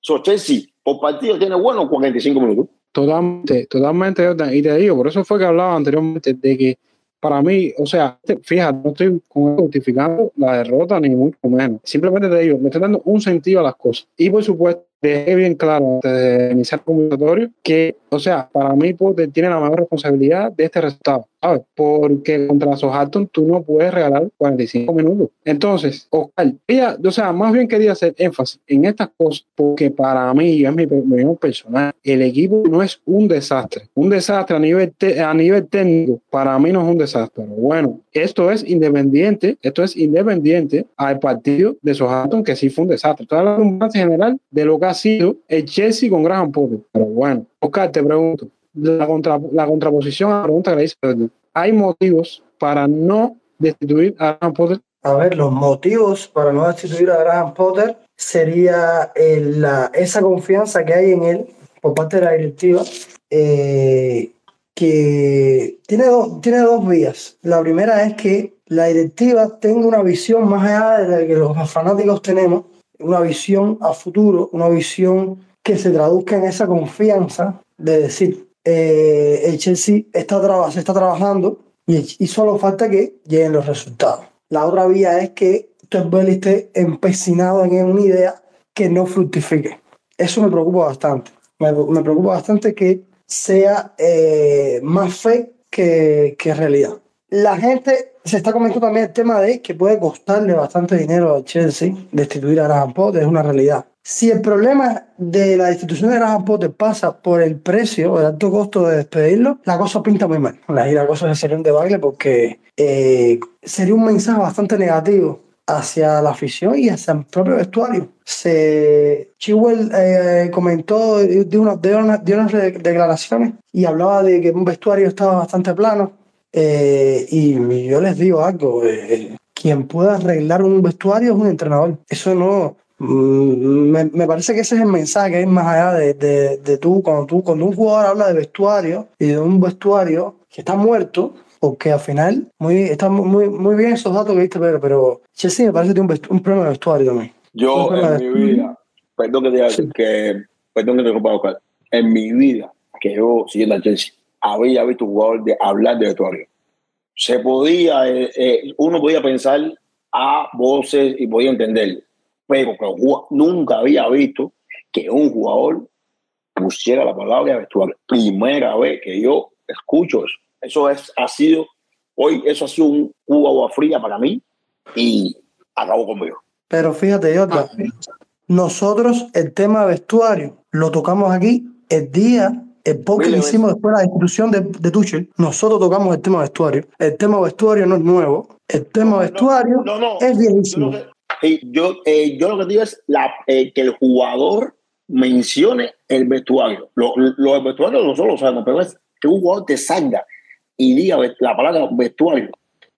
So, Chelsea por partido tiene buenos 45 minutos.
Totalmente, totalmente. Y te digo, por eso fue que hablaba anteriormente de que para mí, o sea, te- fíjate, no estoy justificando la derrota ni mucho menos. Simplemente te digo, me estoy dando un sentido a las cosas. Y por supuesto, dejé bien claro antes de iniciar el conversatorio que, o sea, para mí Potter tiene la mayor responsabilidad de este resultado, ¿sabes? Porque contra Southampton tú no puedes regalar 45 minutos. Entonces, Oscar, quería- o sea, más bien quería hacer énfasis en estas cosas porque para mí, y es mi opinión personal, el equipo no es un desastre. Un desastre a nivel, a nivel técnico, para mí no es un desastre. Pero bueno, esto es independiente, esto es independiente al partido de Southampton, que sí fue un desastre. Hablando un balance general de lo que ha sido el Chelsea con Graham Potter. Pero bueno, Oscar, te pregunto, la, contra, la contraposición a la pregunta que le hice, ¿hay motivos para no destituir a Graham Potter?
A ver, los motivos para no destituir a Graham Potter sería el- la- esa confianza que hay en él por parte de la directiva, eh, que tiene dos, tiene dos vías. La primera es que la directiva tenga una visión más allá de la que los fanáticos tenemos, una visión a futuro, una visión que se traduzca en esa confianza de decir, eh, el Chelsea está se está trabajando y, y solo falta que lleguen los resultados. La otra vía es que Belly esté empecinado en una idea que no fructifique. Eso me preocupa bastante. Me, me preocupa bastante que sea eh, más fe que, que realidad. La gente se está comentando también el tema de que puede costarle bastante dinero al Chelsea destituir a Graham Potter, es una realidad. Si el problema de la destitución de Graham Potter pasa por el precio, el alto costo de despedirlo, la cosa pinta muy mal. La, la cosa sería un debacle porque eh, sería un mensaje bastante negativo hacia la afición y hacia el propio vestuario. Se, Chiwell eh, comentó, dio, una- dio una- dio unas de- declaraciones y hablaba de que un vestuario estaba bastante plano. eh, y yo les digo algo, eh, quien pueda arreglar un vestuario es un entrenador. Eso no, me, me parece que ese es el mensaje que hay más allá de, de, de tú, cuando tú, cuando un jugador habla de vestuario y de un vestuario que está muerto, porque al final, muy, está muy, muy bien esos datos que diste, pero, pero Chelsea me parece que tiene un, un problema de vestuario también.
Yo en
de-
mi vida, perdón que te diga
Sí.
que, perdón que te Oscar, en mi vida que yo siguiendo a Chelsea, había visto un jugador de hablar de vestuario. Se podía, eh, eh, uno podía pensar a voces y podía entender, pero que nunca había visto que un jugador pusiera la palabra vestuario. Primera vez que yo escucho eso. Eso es, ha sido, hoy eso ha sido un cubo agua fría para mí y acabó conmigo.
Pero fíjate, Jordan, nosotros el tema vestuario lo tocamos aquí el día El podcast que hicimos después de la institución de, de Tuchel, nosotros tocamos el tema vestuario. El tema vestuario no es nuevo. El tema vestuario
No, no.
es
Yo
viejísimo.
lo yo, eh, yo lo que digo es eh, que el jugador mencione el vestuario. Lo, lo del vestuario nosotros lo sabemos, pero es que un jugador te salga y diga la palabra vestuario.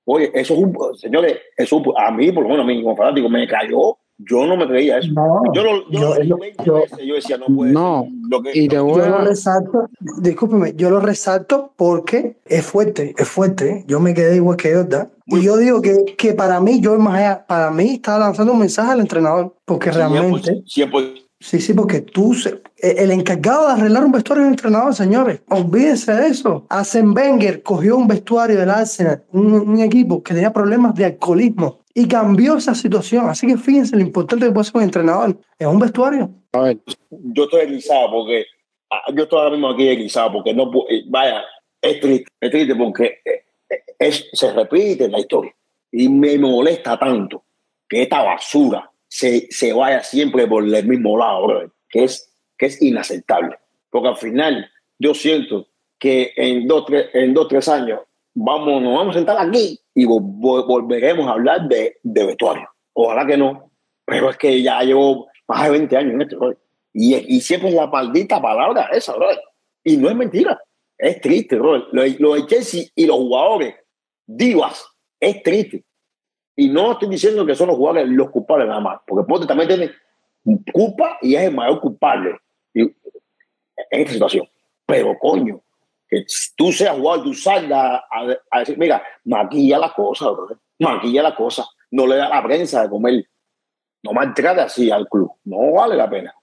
Oye, eso es un, señores, eso a mí, por lo menos a mí como fanático, me cayó. Yo no me creía eso.
No,
yo lo, yo,
yo-
lo
yo-
20
yo-
decía, no puede
No,
ser lo que,
y te
lo que-
voy
Yo lo
a-
resalto, discúlpeme, yo lo resalto porque es fuerte, es fuerte. Yo me quedé igual que Jordan. Y yo digo que, que para mí, yo más allá, para mí estaba lanzando un mensaje al entrenador. Porque realmente,
100%,
sí, sí, porque tú, e- el encargado de arreglar un vestuario es el entrenador, señores. Olvídense de eso. Arsene Wenger cogió un vestuario del Arsenal, un, un equipo que tenía problemas de alcoholismo y cambió esa situación. Así que fíjense lo importante que puede ser un entrenador. Es un vestuario.
A ver,
yo estoy erizado porque ah, yo estoy ahora mismo aquí erizado porque no eh, vaya es triste es triste porque eh, eh, se repite la historia y me molesta tanto que esta basura se, se vaya siempre por el mismo lado brother, que es que es inaceptable porque al final yo siento que en dos tres en dos tres años vamos nos vamos a sentar aquí y vol- vol- volveremos a hablar de, de vestuario ojalá que no pero es que ya llevo más de 20 años en esto. Y, y siempre es la maldita palabra esa, brother. Y no es mentira. Es triste, brother. Lo, lo de Chelsea y los jugadores, divas, es triste. Y no estoy diciendo que son los jugadores los culpables nada más, porque Pote también tiene culpa y es el mayor culpable en esta situación. Pero coño, que tú seas tú salgas a, a decir, mira, maquilla la cosa, brother. maquilla la cosa. No le da la prensa de comer. No maltrate así al club. No vale la pena.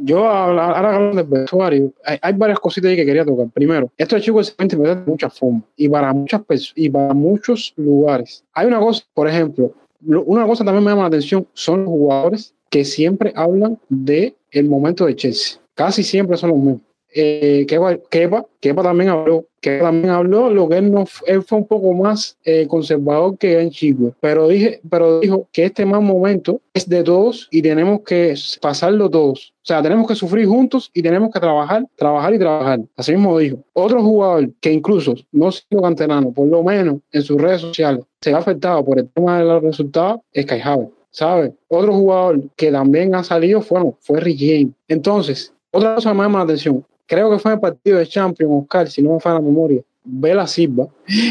yo ahora hablando del vestuario, hay, varias cositas ahí que quería tocar. Primero, esto de chicos se de muchas formas y para muchas y para muchos lugares. Hay una cosa, por ejemplo, lo- una cosa también me llama la atención son los jugadores que siempre hablan de el momento de Chelsea. Casi siempre son los mismos. Eh, Kepa, Kepa, Kepa también habló, Kepa también habló, lo que él no él fue un poco más eh, conservador que en Chico, pero dije, pero dijo que este mal momento es de todos y tenemos que pasarlo todos. O sea, tenemos que sufrir juntos y tenemos que trabajar, trabajar y trabajar. Así mismo dijo. Otro jugador que incluso no siendo canterano, por lo menos en sus redes sociales, se ha afectado por el tema de los resultados, es Kai Havertz, ¿sabe? Otro jugador que también ha salido fue, bueno, fue Rick James. Entonces, otra cosa que me llama la atención, creo que fue en el partido de Champions, Oscar, si no me falla la memoria, Vela Silva,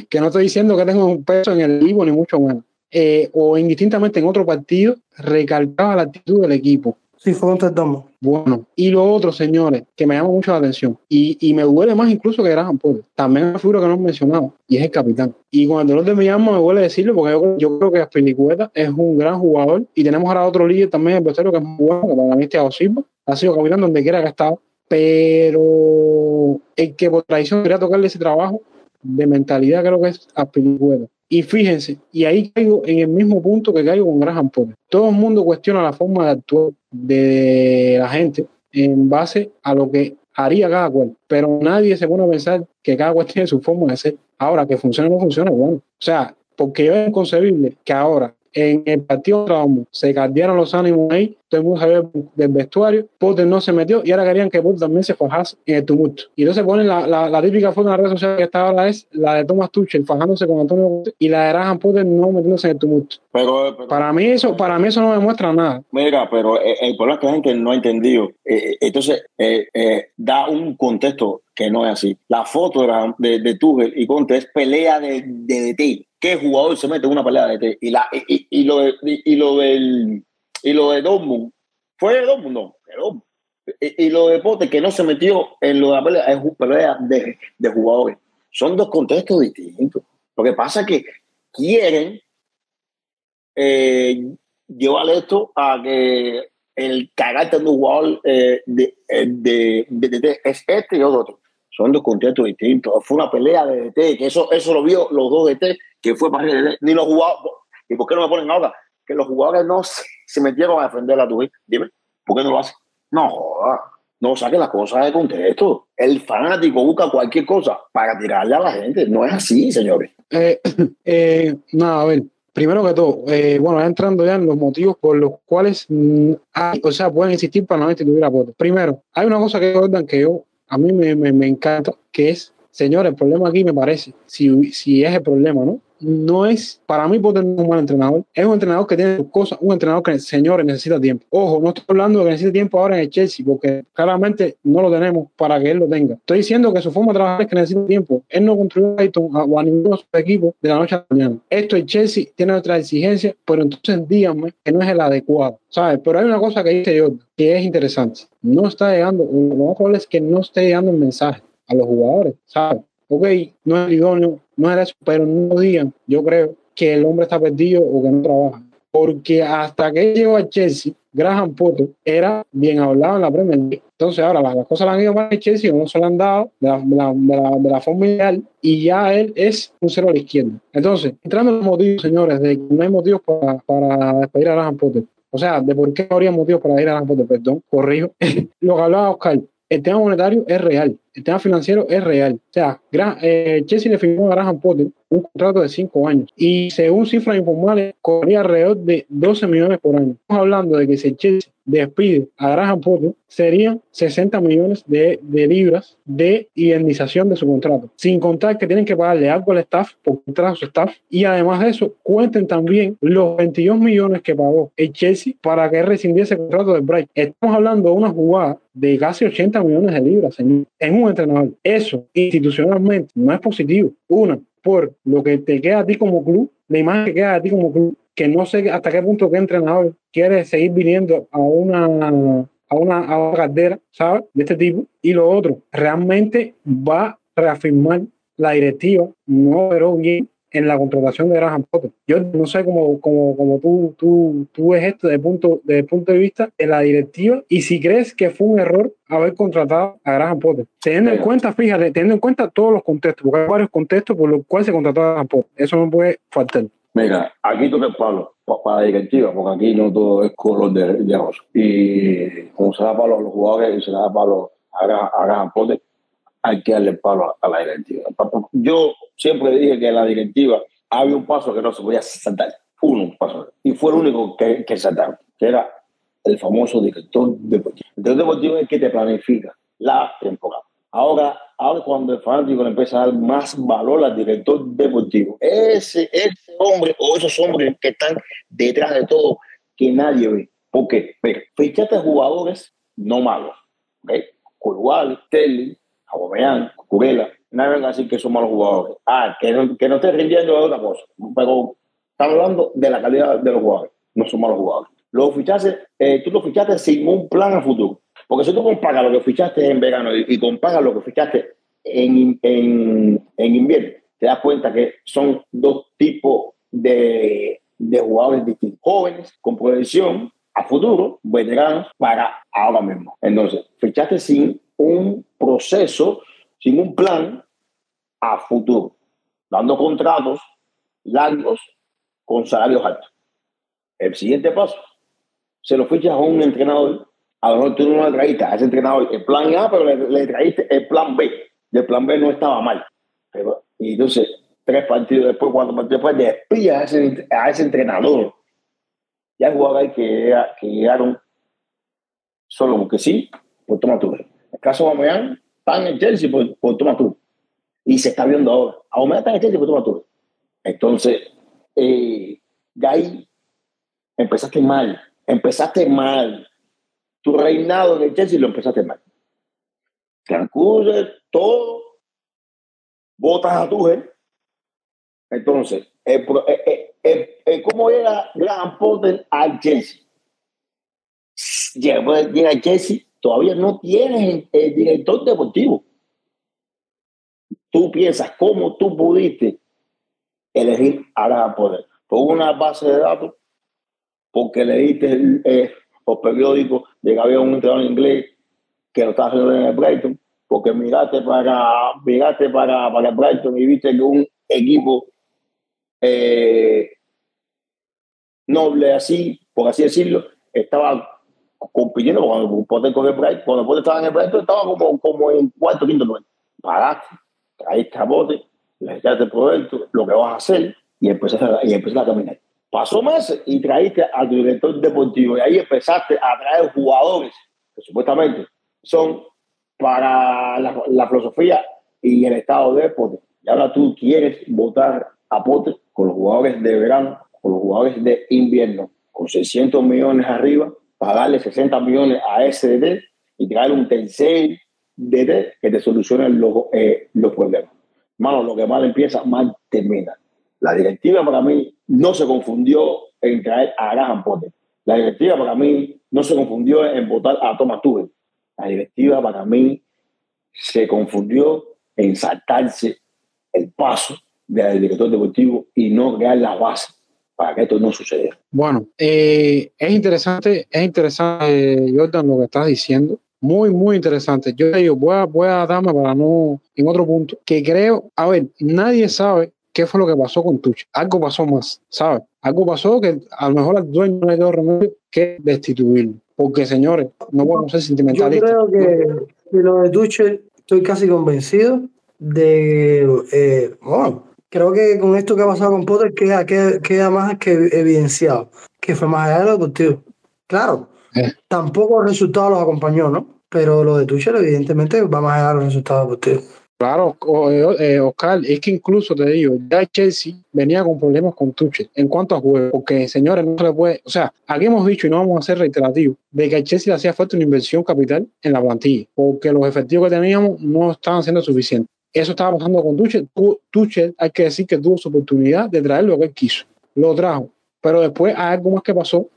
que no estoy diciendo que tenga un peso en el vivo, ni mucho menos, eh, o indistintamente en otro partido, recalcaba la actitud del equipo.
Sí, fue contra el.
Bueno, y lo otro, señores, que me llama mucho la atención, y, y me duele más incluso que Graham Potter, también una figura que no he mencionado, y es el capitán. Y con el dolor de mi alma me duele decirlo, porque yo, yo creo que Aspilicueta es un gran jugador, y tenemos ahora otro líder también, el que es muy bueno, que para mí es Thiago Silva, ha sido capitán donde quiera que ha estado, pero el que por tradición quería tocarle ese trabajo de mentalidad creo que es Aspilicueta. Y fíjense, y ahí caigo en el mismo punto que caigo con Graham Potter. Todo el mundo cuestiona la forma de actuar de la gente en base a lo que haría cada cual, pero nadie se pone a pensar que cada cual tiene su forma de ser. Ahora, que funcione o no funcione, bueno. O sea, porque es inconcebible que ahora en el partido Dortmund se caldearon los ánimos ahí, todo el mundo salió del vestuario, Potter no se metió y ahora querían que Potter también se fajase en el tumulto. Y entonces ponen la, la, la típica foto en las redes sociales que está ahora es la de Thomas Tuchel fajándose con Antonio y la de Graham Potter no metiéndose en el tumulto.
Pero, pero-
Para mí eso, para mí eso no demuestra nada.
Mira, pero eh, el problema es que la gente no ha entendido. Eh, eh, entonces, eh, eh, da un contexto que no es así. La foto de, de, Tuchel y Conte es pelea de, de DT. ¿Qué jugador se mete en una pelea de DT? Y, la, y, y- y lo, y, y lo del y lo de Dortmund, ¿fue de Dortmund? No, de Dortmund. Y, lo de Pote que no se metió en lo de la pelea, es pelea de, de jugadores. Son dos contextos distintos. Lo que pasa es que quieren eh, llevar esto a que el carácter de un jugador eh, de, eh, de, de es este y otro. Son dos contextos distintos. Fue una pelea de DT, que eso, eso lo vio los dos DT, que fue para. Ni los jugadores. ¿Y por qué no me ponen ahora? Que los jugadores no se, se metieron a defender a tu Dime, ¿por qué no lo hacen? No, joda. no saquen las cosas de contexto. El fanático busca cualquier cosa para tirarle a la gente. No es así, señores.
Eh, [COUGHS] eh, nada, a ver, primero que todo, eh, bueno, entrando ya en los motivos por los cuales mm, hay, o sea, pueden existir para no instituir a Potter. Primero, hay una cosa que Jordan que yo a mí me, me, me encanta, que es, señores, el problema aquí me parece, si, si es el problema, ¿no? No es, para mí, no es un mal entrenador. Es un entrenador que tiene sus cosas, un entrenador que, señores, necesita tiempo. Ojo, no estoy hablando de que necesita tiempo ahora en el Chelsea, porque claramente no lo tenemos para que él lo tenga. Estoy diciendo que su forma de trabajar es que necesita tiempo. Él no construyó a Brighton o a ninguno de de la noche a la mañana. Esto el Chelsea tiene otra exigencia, pero entonces díganme que no es el adecuado, ¿sabes? Pero hay una cosa que dice yo que es interesante. No está llegando, lo más probable es que no esté llegando el mensaje a los jugadores, ¿sabes? Ok, no es idóneo, no es eso, pero no digan, yo creo, que el hombre está perdido o que no trabaja. Porque hasta que llegó a Chelsea, Graham Potter era bien hablado en la Premier League. Entonces ahora las, cosas le han ido mal a Chelsea, no se le han dado de la, de la, de la, de la forma ideal y ya él es un cero a la izquierda. Entonces, entrando en los motivos, señores, de que no hay motivos para, para despedir a Graham Potter. O sea, de por qué no habría motivos para ir a Graham Potter, perdón, corrijo. [LAUGHS] Lo que hablaba Oscar, el tema monetario es real, el tema financiero es real. O sea, eh, Chelsea le firmó a Graham Potter un contrato de cinco años y según cifras informales, corría alrededor de 12 millones por año. Estamos hablando de que si Chelsea despide a Graham Potter, serían 60 millones de, de, libras de indemnización de su contrato. Sin contar que tienen que pagarle algo al staff por contratar a su staff. Y además de eso, cuenten también los 22 millones que pagó el Chelsea para que rescindiese el contrato de Bright. Estamos hablando de una jugada de casi 80 millones de libras, señor. Es un entrenador. Eso institucionalmente no es positivo. Una, por lo que te queda a ti como club, la imagen que queda a ti como club, que no sé hasta qué punto qué entrenador quiere seguir viniendo a una a una, a una caldera, ¿sabes? De este tipo. Y lo otro, realmente va a reafirmar la directiva, no pero bien en la contratación de Graham Potter. Yo no sé cómo, cómo, cómo tú, tú, tú ves esto desde el, punto, desde punto de vista de la directiva y si crees que fue un error haber contratado a Graham Potter. Teniendo en cuenta, fíjate, teniendo en cuenta todos los contextos, porque hay varios contextos por los cuales se contrató a Graham Potter. Eso no puede faltar.
Mira, aquí toca el palo para la directiva, porque aquí no todo es color de, rosa. Y como se da palo a los jugadores y se da palo a, Graham Potter, hay que darle palo a, la directiva. Yo siempre dije que la directiva había un paso que no se podía saltar. Uno paso. Y fue el único que, que saltaron, que era el famoso director deportivo. El director deportivo es el que te planifica la temporada. Ahora, ahora cuando el fanático le empieza a dar más valor al director deportivo, ese, ese hombre o esos hombres que están detrás de todo, que nadie ve. ¿Por qué? Mira, fichaste jugadores no malos. ¿okay? Curval, Telly, Aubameyang, Curela. Nadie venga a decir que son malos jugadores. Ah, que no, que no esté rindiendo es otra cosa. Pero estamos hablando de la calidad de los jugadores. No son malos jugadores. Los fichaste, eh, tú los fichaste sin un plan a futuro. Porque si tú comparas lo que fichaste en verano y, y comparas lo que fichaste en, en, en, invierno, te das cuenta que son dos tipos de, de jugadores distintos. Jóvenes, con proyección a futuro, veteranos, para ahora mismo. Entonces, fichaste sin un proceso, sin un plan a futuro, dando contratos largos con salarios altos. El siguiente paso, se lo fichas a un entrenador a lo mejor tú no le traíste a ese entrenador el plan A, pero le, le traíste el plan B. El plan B no estaba mal. Y entonces, tres partidos después, cuatro partidos después, despides a ese, entrenador. Ya hay jugadores que, llegaron solo porque sí, por toma tú. El caso de Aubameyang, está en el Chelsea por, por toma tú. Y se está viendo ahora. Aubameyang está en el Chelsea por toma tú. Entonces, eh, ahí empezaste mal. Empezaste mal tu reinado en el Chelsea lo empezaste mal. Transcurre todo, votas a tu gente. Entonces, el, el, el, ¿cómo llega Graham Potter al Chelsea? Llega, llega al Chelsea, todavía no tienes el, director deportivo. Tú piensas cómo tú pudiste elegir a Graham Potter por una base de datos, porque le diste eh, los periódicos de que había un entrenador inglés que lo estaba haciendo en el Brighton, porque miraste para, miraste para, para el Brighton y viste que un equipo eh, noble así, por así decirlo, estaba compitiendo cuando Potter con el Brighton, cuando Potter estaba en el Brighton estaba como, como en cuarto, quinto, nueve. Paraste, traíste a bote, le echaste por lo que vas a hacer y empezaste a, y empezaste a caminar. Pasó meses y traíste al director deportivo y ahí empezaste a traer jugadores que supuestamente son para la, la filosofía y el estado de Potter. Y ahora tú quieres votar a Potter con los jugadores de verano, con los jugadores de invierno, con 600 millones arriba, pagarle 60 millones a SDT y traer un tercer DT que te solucione los, eh, los problemas. Mano, lo que mal empieza, mal termina. La directiva para mí no se confundió en traer a Graham Potter. La directiva para mí no se confundió en votar a Thomas Tuchel. La directiva para mí se confundió en saltarse el paso del director deportivo y no crear la base para que esto no suceda.
Bueno, eh, es interesante, es interesante, Jordan, lo que estás diciendo. Muy, muy interesante. Yo digo, voy a, voy a darme para no, en otro punto, que creo, a ver, nadie sabe qué fue lo que pasó con Tuch. Algo pasó más, ¿sabes? Algo pasó que a lo mejor al dueño no le dio remedio que destituirlo. Porque, señores, no podemos ser sentimentalistas.
Yo creo que, que lo de Tuchel estoy casi convencido de, eh, bueno, creo que con esto que ha pasado con Potter queda, queda, queda más que evidenciado, que fue más allá de lo deportivo. Claro,
Eh.
tampoco el resultado los acompañó, ¿no? Pero lo de Tuchel evidentemente va más allá de los resultados deportivos.
Claro, o- eh, Oscar, es que incluso te digo, ya Chelsea venía con problemas con Tuchel en cuanto a juego, porque señores, no se le puede, o sea, aquí hemos dicho y no vamos a ser reiterativos, de que a Chelsea le hacía falta una inversión capital en la plantilla, porque los efectivos que teníamos no estaban siendo suficientes. Eso estaba pasando con Tuchel. Tu- Tuchel, hay que decir que tuvo su oportunidad de traer lo que él quiso, lo trajo, pero después hay algo más que pasó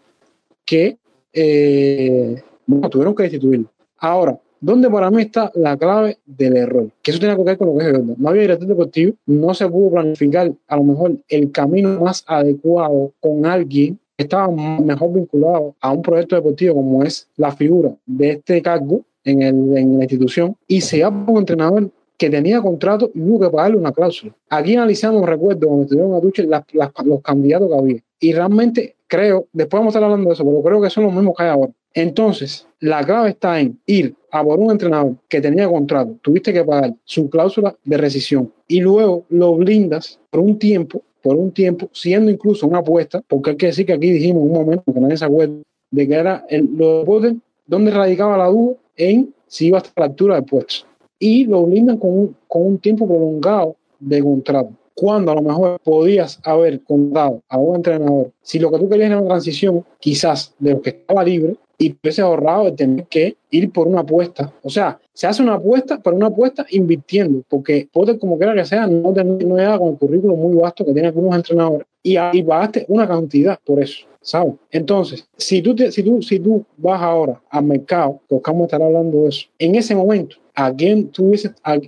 que eh, bueno, tuvieron que destituirlo. Ahora, ¿dónde para mí está la clave del error? Que eso tiene que ver con lo que es verdad. No había director deportivo, no se pudo planificar a lo mejor el camino más adecuado con alguien que estaba mejor vinculado a un proyecto deportivo como es la figura de este cargo en, el- en la institución y se va por un entrenador que tenía contrato y hubo que pagarle una cláusula. Aquí analizamos, recuerdo, cuando estuvieron a Tuchel, las- las- los candidatos que había. Y realmente creo, después vamos a estar hablando de eso, pero creo que son los mismos que hay ahora. Entonces, la clave está en ir a por un entrenador que tenía contrato, tuviste que pagar su cláusula de rescisión y luego lo blindas por un tiempo, por un tiempo, siendo incluso una apuesta, porque hay que decir que aquí dijimos un momento que nadie se acuerda de que era el, lo de Potter, donde radicaba la duda en si iba hasta la altura del puesto. Y lo blindan con un, con un tiempo prolongado de contrato. Cuando a lo mejor podías haber contratado a un entrenador, si lo que tú querías era una transición, quizás de lo que estaba libre, y te hubieses ahorrado de tener que ir por una apuesta. O sea, se hace una apuesta, pero una apuesta invirtiendo, porque como quiera que sea, no, no llega con el currículo muy vasto que tienen algunos entrenadores. Y ahí pagaste una cantidad por eso, ¿sabes? Entonces, si tú, te- si tú, si tú vas ahora al mercado, que vamos a estar hablando de eso, en ese momento, ¿a quién tuvieses, a,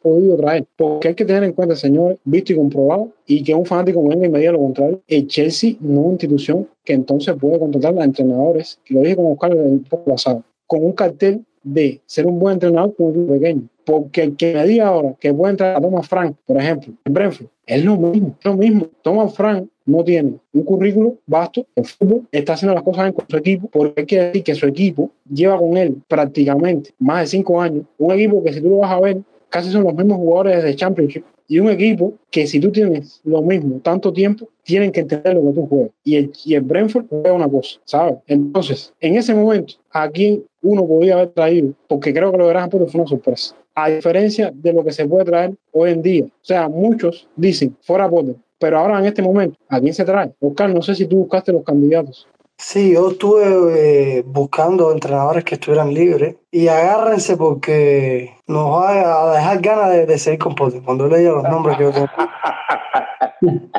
podido traer? Porque hay que tener en cuenta, señores, visto y comprobado, y que un fanático venga y me diga lo contrario, el Chelsea no es una institución que entonces puede contratar a entrenadores, lo dije con Oscar el pasado, con un cartel de ser un buen entrenador con un pequeño. Porque el que me diga ahora que puede entrar a Thomas Frank, por ejemplo, en Brentford, es lo mismo, es lo mismo. Thomas Frank no tiene un currículo vasto en fútbol, está haciendo las cosas con su equipo, porque hay que decir que su equipo lleva con él prácticamente más de cinco años. Un equipo que si tú lo vas a ver, casi son los mismos jugadores de Championship. Y un equipo que si tú tienes lo mismo tanto tiempo, tienen que entender lo que tú juegas. Y el, y el Brentford juega una cosa, ¿sabes? Entonces, en ese momento, ¿a quién uno podía haber traído? Porque creo que lo verás porque fue una sorpresa. A diferencia de lo que se puede traer hoy en día. O sea, muchos dicen, fuera Potter. Pero ahora en este momento, ¿a quién se trae? Oscar, no sé si tú buscaste los candidatos.
Sí, yo estuve eh, buscando entrenadores que estuvieran libres y agárrense porque nos va a dejar ganas de, de seguir con Potter. Cuando leía los nombres que yo tengo. [LAUGHS]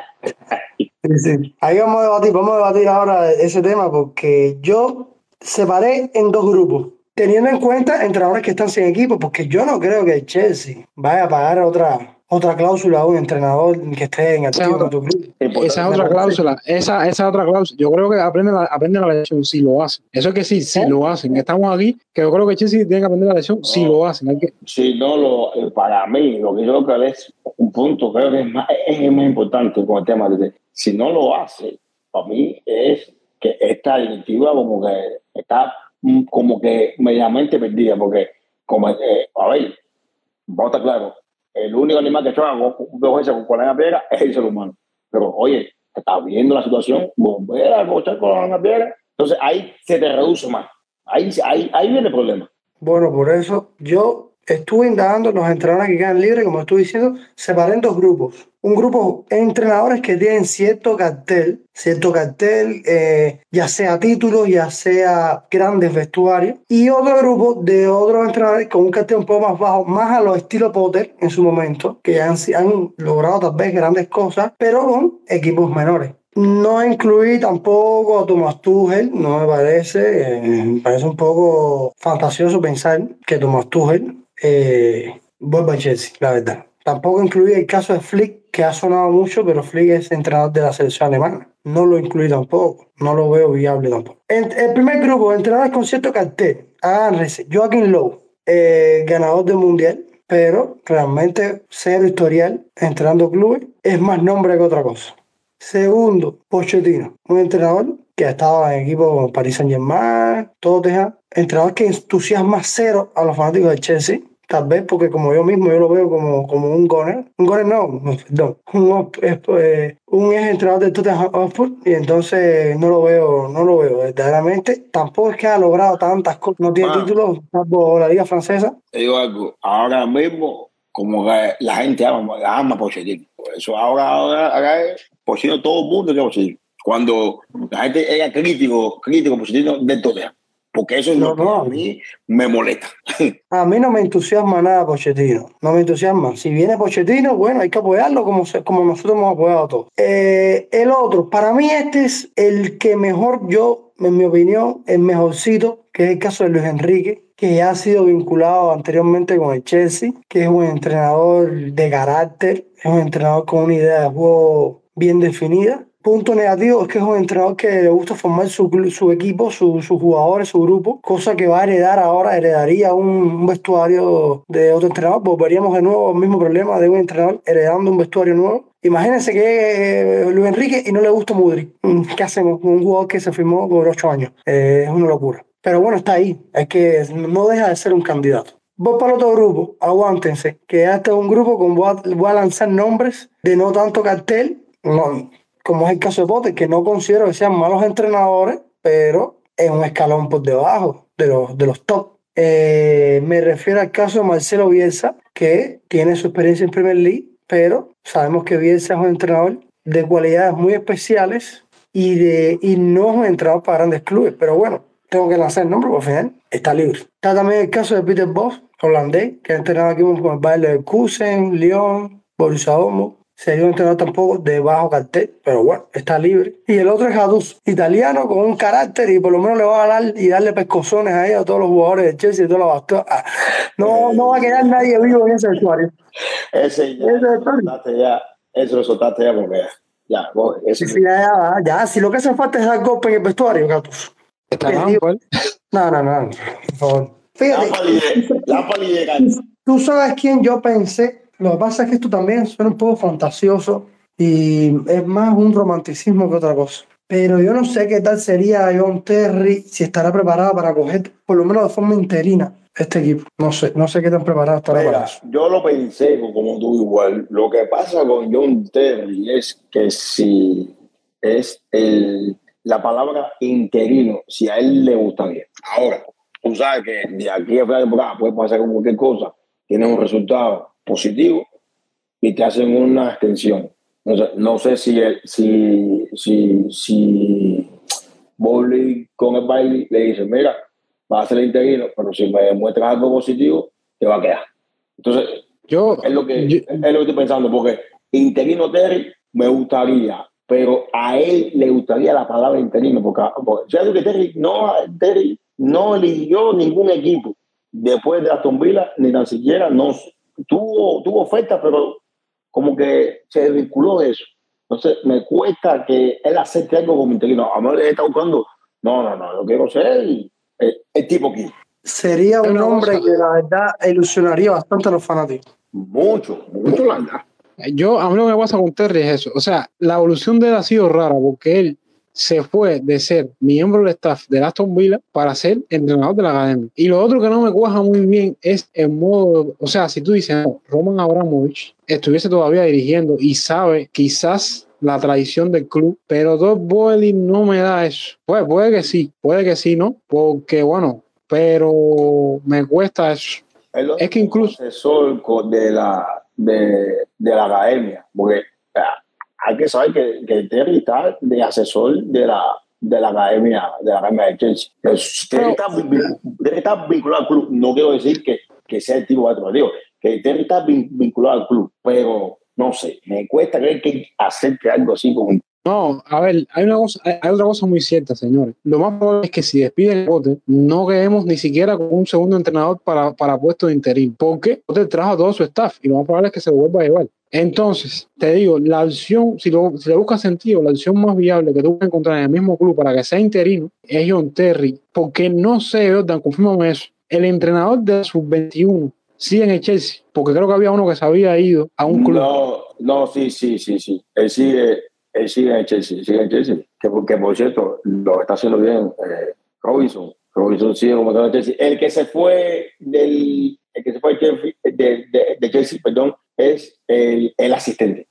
Sí, sí. Ahí vamos a debatir, vamos a debatir ahora ese tema porque yo separé en dos grupos, teniendo en cuenta entrenadores que están sin equipo, porque yo no creo que el Chelsea vaya a pagar otra, otra cláusula a un entrenador que esté en activo en tu club.
Esa es otra cláusula, esa, esa otra cláusula. Yo creo que aprenden la, aprenden la lección si lo hacen. Eso es que sí, si
¿Eh?
lo hacen. Estamos aquí, que yo creo que Chelsea tiene que aprender la lección si lo hacen. Hay que,
Si no, lo, eh, para mí, lo que yo creo que es un punto, creo que es más, es más importante con el tema de si no lo hace, para mí es que esta directiva como que está como que mediamente perdida, porque como, eh, a ver, vamos claro, el único animal que dos veces con la piedra es el ser humano. Pero oye, estás viendo la situación, volver a cochar con la piedra, entonces ahí se te reduce más. Ahí, ahí, ahí viene el problema.
Bueno, por eso yo estuve indagando los entrenadores que quedan libres, como estuve diciendo, separé en dos grupos. Un grupo de entrenadores que tienen cierto cartel, cierto cartel, eh, ya sea títulos, ya sea grandes vestuarios, y otro grupo de otros entrenadores con un cartel un poco más bajo, más a los estilo Potter en su momento, que han, han logrado tal vez grandes cosas, pero con equipos menores. No incluí tampoco a Thomas Tuchel, no me parece, eh, me parece un poco fantasioso pensar que Thomas Tuchel eh, vuelva a Chelsea, la verdad. Tampoco incluí el caso de Flick, que ha sonado mucho, pero Flick es entrenador de la selección alemana. No lo incluí tampoco, no lo veo viable tampoco. El, primer grupo, entrenadores con cierto cartel, Joaquín Lowe, eh, ganador del Mundial, pero realmente cero historial entrenando clubes, es más nombre que otra cosa. Segundo, Pochettino, un entrenador que ha estado en equipos como Paris Saint Germain, entrenador que entusiasma cero a los fanáticos de Chelsea, tal vez porque como yo mismo yo lo veo como, como un goner, un goner no, no perdón, un, eh, un ex entrenador de Tottenham Hotspur y entonces no lo veo, no lo veo verdaderamente, tampoco es que ha logrado tantas cosas, no tiene
Ah.
títulos, salvo la liga francesa,
Te digo algo, ahora mismo, como que la gente ama, ama Pochettino. Por eso ahora, ahora, ahora es Pochettino, todo el mundo quiere Pochettino. Cuando la gente era crítico, crítico Pochettino del Tottenham. Porque eso es
No,
lo que
no.
a mí me molesta.
A mí no me entusiasma nada Pochettino, no me entusiasma. Si viene Pochettino, bueno, hay que apoyarlo como, se- como nosotros hemos apoyado a todos. Eh, el otro, para mí este es el que mejor yo, en mi opinión, el mejorcito, que es el caso de Luis Enrique, que ya ha sido vinculado anteriormente con el Chelsea, que es un entrenador de carácter, es un entrenador con una idea de juego bien definida. Punto negativo es que es un entrenador que le gusta formar su, su equipo, su- sus jugadores, su grupo, cosa que va a heredar ahora, heredaría un, un vestuario de otro entrenador. Volveríamos de nuevo al mismo problema de un entrenador heredando un vestuario nuevo. Imagínense que eh, Luis Enrique y no le gusta Mudri. Mm, ¿Qué hacemos? Un jugador que se firmó por ocho años. Eh, es una locura. Pero bueno, está ahí. Es que no deja de ser un candidato. Voy para otro grupo, aguántense, que este es un grupo con voy a, voy a lanzar nombres de no tanto cartel, no, como es el caso de Potter, que no considero que sean malos entrenadores, pero es un escalón por debajo de los, de los top. Eh, me refiero al caso de Marcelo Bielsa, que tiene su experiencia en Premier League, pero sabemos que Bielsa es un entrenador de cualidades muy especiales y, de, y no es un entrenador para grandes clubes, pero bueno, tengo que lanzar el nombre porque al final está libre. Está también el caso de Peter Bosz, holandés, que ha entrenado aquí con el Bayer Leverkusen, Lyon, Borussia Dortmund. Sería un entrenador tampoco de bajo cartel, pero bueno, está libre. Y el otro es Jaduz, italiano con un carácter y por lo menos le va a ganar y darle pescozones ahí a todos los jugadores de Chelsea y todos los bastos. Ah, no, no va a quedar nadie vivo en ese vestuario.
Ese ya,
Ese es el
lo soltaste ya, eso lo soltaste ya porque ya, vos, eso,
Sí, ya, ya, ya, si lo que hace falta es dar golpe en el vestuario, Gatos. No, no, no, por favor.
la
Fíjate,
palidez, la palidez,
Tú sabes quién yo pensé. Lo que pasa es que esto también suena un poco fantasioso y es más un romanticismo que otra cosa. Pero yo no sé qué tal sería John Terry si estará preparado para coger, por lo menos de forma interina, este equipo. No sé, no sé qué tan preparado estará para
Mira,
eso.
yo lo pensé como tú igual. Lo que pasa con John Terry es que si es el, la palabra interino, si a él le gusta bien. Ahora, tú sabes que de aquí a final de temporada puede pasar como cualquier cosa, tienes un resultado positivo y te hacen una extensión. No sé, no sé si, el- si, si, si Bowley con el baile le dice, mira, va a ser interino, pero si me demuestras algo positivo, te va a quedar. Entonces,
Yo,
es lo que,
yo-
es lo que estoy pensando, porque interino Terry me gustaría, pero a él le gustaría la palabra interino, porque, porque ¿sabes que Terry no, Terry no eligió ningún equipo después de Aston Villa, ni tan siquiera no tuvo, tuvo ofertas, pero como que se desvinculó de eso. Entonces, me cuesta que él acepte algo como interino. A lo mejor él está buscando, no, no, no, yo quiero ser el, el- tipo aquí.
Sería un hombre que la verdad ilusionaría bastante a los fanáticos.
Mucho, mucho la verdad.
yo, a mí lo que me pasa con Terry es eso. O sea, la evolución de él ha sido rara porque él se fue de ser miembro del staff de Aston Villa para ser entrenador de la academia. Y lo otro que no me cuaja muy bien es el modo, o sea, si tú dices, no, Roman Abramovich estuviese todavía dirigiendo y sabe quizás la tradición del club, pero Todd Boehly no me da eso. Pues puede que sí, puede que sí, ¿no? Porque bueno, pero me cuesta eso. Es que incluso-
co- de la, de, de la academia, porque hay que saber que, que Terry está de asesor de la, de la academia de la academia de Chelsea. Terry, está, Terry está vinculado al club. No quiero decir que, que sea el tipo de otro, digo que Terry está vin- vinculado al club, pero no sé, me cuesta creer que acerque algo así con
No, a ver, hay una cosa, hay otra cosa muy cierta, señores. Lo más probable es que si despiden a Potter, no quedemos ni siquiera con un segundo entrenador para, para puesto de interín, porque Potter trajo a todo su staff y lo más probable es que se vuelva a llevar. Entonces, te digo, la opción, si, lo, si le buscas sentido, la opción más viable que tú puedes encontrar en el mismo club para que sea interino es John Terry, porque no sé, Jordan, confírmame eso. El entrenador de sub-21 sigue en el Chelsea, porque creo que había uno que se había ido a un club.
No, no, sí, sí, sí, sí. Él sigue, él sigue en el Chelsea, sigue en el Chelsea. Que, por- que por cierto, lo está haciendo bien eh, Robinson. Robinson sigue como entrenador de Chelsea. El que se fue del, el que se fue de, de- de Chelsea, perdón, es el, el asistente.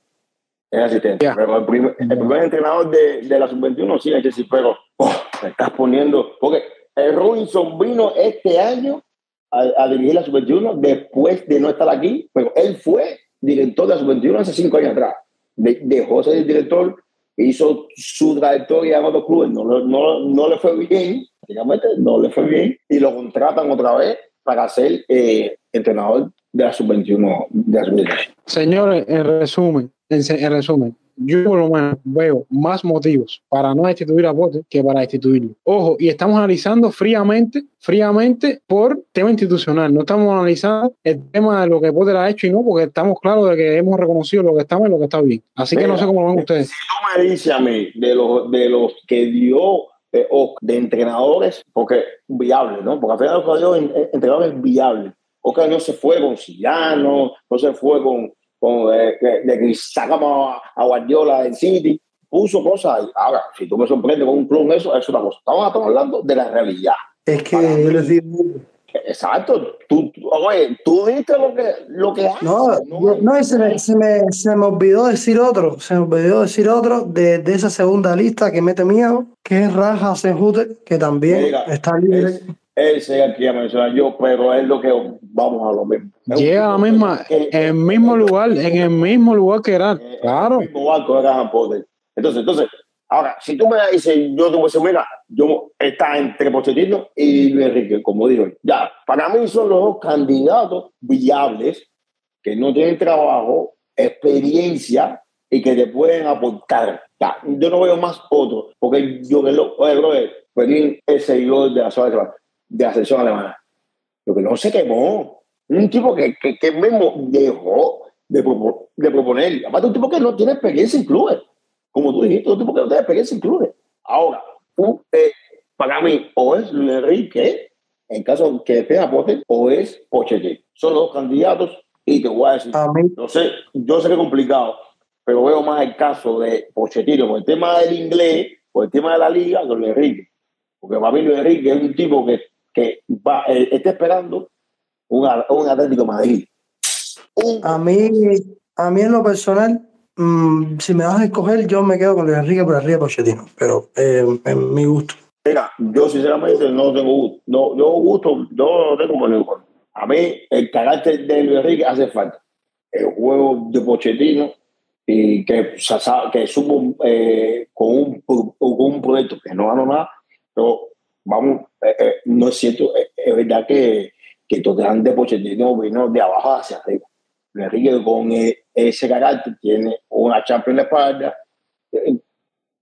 El asistente. Pero el primer, el primer entrenador de, de la sub-21 sigue en Chelsea, pero oh, me estás poniendo. Porque el Robinson vino este año a, a dirigir la sub-21 después de no estar aquí, pero él fue director de la sub-21 hace cinco años atrás. De- dejó de ser director, hizo su trayectoria en otros clubes, no, no, no le fue bien, prácticamente no le fue bien, y lo contratan otra vez para ser eh, entrenador de la sub-21 de la sub-21.
Señores, en resumen, en, en resumen, yo por lo menos veo más motivos para no destituir a Potter que para destituirlo. Ojo, y estamos analizando fríamente, fríamente por tema institucional. No estamos analizando el tema de lo que Potter ha hecho y no, porque estamos claros de que hemos reconocido lo que está mal y lo que está bien. Así que no sé cómo lo ven ustedes.
Si tú me dices a mí de los, de los que dio eh, o de entrenadores, porque viables, ¿no? Porque al final lo que dio en- entrenadores viables. Ok, no se fue con Sillano, no se fue con, con eh, de que sacamos a, Guardiola del City, puso cosas. Ahora, si tú me sorprendes con un club eso, es otra cosa. Estamos, estamos hablando de la realidad.
Es que yo les digo,
Exacto. Tú, tú- oye, tú diste lo que, lo que haces.
no, no, y se me, se, me, se me olvidó decir otro, se me olvidó decir otro de, de esa segunda lista que mete miedo, que es Raja Senhuter, que también
Mira,
está libre.
Es- Que iba a mencionar yo, pero es lo que vamos a lo mismo.
Llega a la misma,
que-
en el mismo lugar, en el mismo lugar que era.
eh,
Claro.
el mismo barco de Graham Potter. Entonces, entonces, ahora, si tú me dices, yo te voy a decir, mira, yo está entre Pochettino y Luis Enrique, como digo, ya, para mí son los dos candidatos viables que no tienen trabajo, experiencia y que te pueden aportar. Ya, yo no veo más otro, porque yo que lo, oye, brother, Pelín es seguidor de la, de la selección alemana. Lo que no se quemó. Un tipo que, que, que mismo dejó de, propo- de proponer. Aparte, un tipo que no tiene experiencia en clubes. Como tú dijiste, un tipo que no tiene experiencia en clubes. Ahora, eh, para mí, o es Luis Enrique, en caso que tenga Potter, o es Pochettino. Son los dos candidatos y te voy a decir,
A
no sé, yo sé que es complicado, pero veo más el caso de Pochettino por el tema del inglés, por el tema de la liga, que Luis Enrique. Porque para mí Luis Enrique es un tipo que, que va, eh, está esperando un, un Atlético Madrid. Un-
a mí, a mí en lo personal, mm, si me vas a escoger, yo me quedo con Luis Enrique por arriba de Pochettino, pero eh, en mi gusto.
Mira, yo sinceramente no tengo gusto. No, yo gusto, yo no tengo por. A mí el carácter de Luis Enrique hace falta. El juego de Pochettino y que, que supo eh, con, un, con un proyecto que no ganó nada, pero vamos, eh, eh, no es cierto, eh, es verdad que, que Tottenham de Pochettino vino de abajo hacia arriba. Enrique con eh, ese carácter tiene una Champions en la espalda, eh,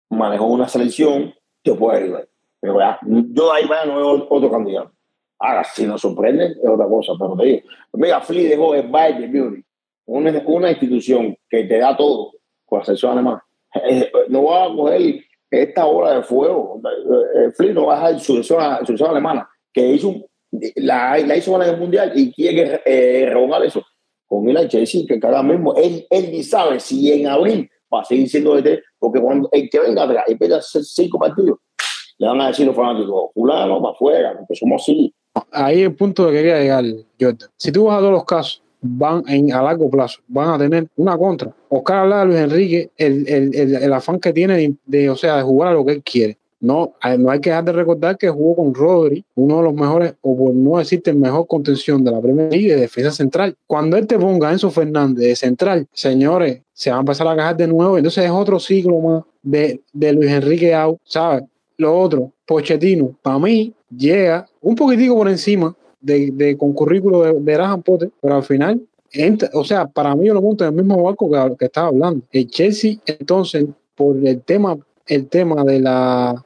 manejó una selección, te puede ayudar. Pero ya, yo ahí vaya no veo otro candidato. Ahora, si nos sorprenden, es otra cosa. Pero te digo, mira, Fli dejó el Bayern Munich, una, una institución que te da todo con la selección alemana. Eh, No va a coger esta hora de fuego. Eh, Fli no va a dejar su selección, su selección alemana, que hizo un- la, la hizo en el mundial y quiere eh, revocar eso. Con al Chelsea, que cada mismo, él, él ni sabe si en abril va a seguir siendo DT, porque cuando el que venga atrás y pierda cinco partidos, le van a decir los fanáticos, fulano, para afuera, porque somos así.
Ahí el punto que quería llegar, Jordan. Si tú vas a todos los casos, van en, a largo plazo, van a tener una contra. Oscar habla de Luis Enrique, el, el, el, el afán que tiene de, de, o sea, de jugar a lo que él quiere. no, no hay que dejar de recordar que jugó con Rodri, uno de los mejores, o por no decirte el mejor contención de la Premier League de defensa central. Cuando él te ponga Enzo Fernández de central, señores, se va a empezar a cajar de nuevo. Entonces es otro ciclo más de, de Luis Enrique Au, ¿sabes? Lo otro, Pochettino, para mí, llega un poquitico por encima de, de con currículo de, de Potter, pero al final o sea, para mí yo lo monto en el mismo barco que, que, estaba hablando. El Chelsea, entonces, por el tema, el tema de la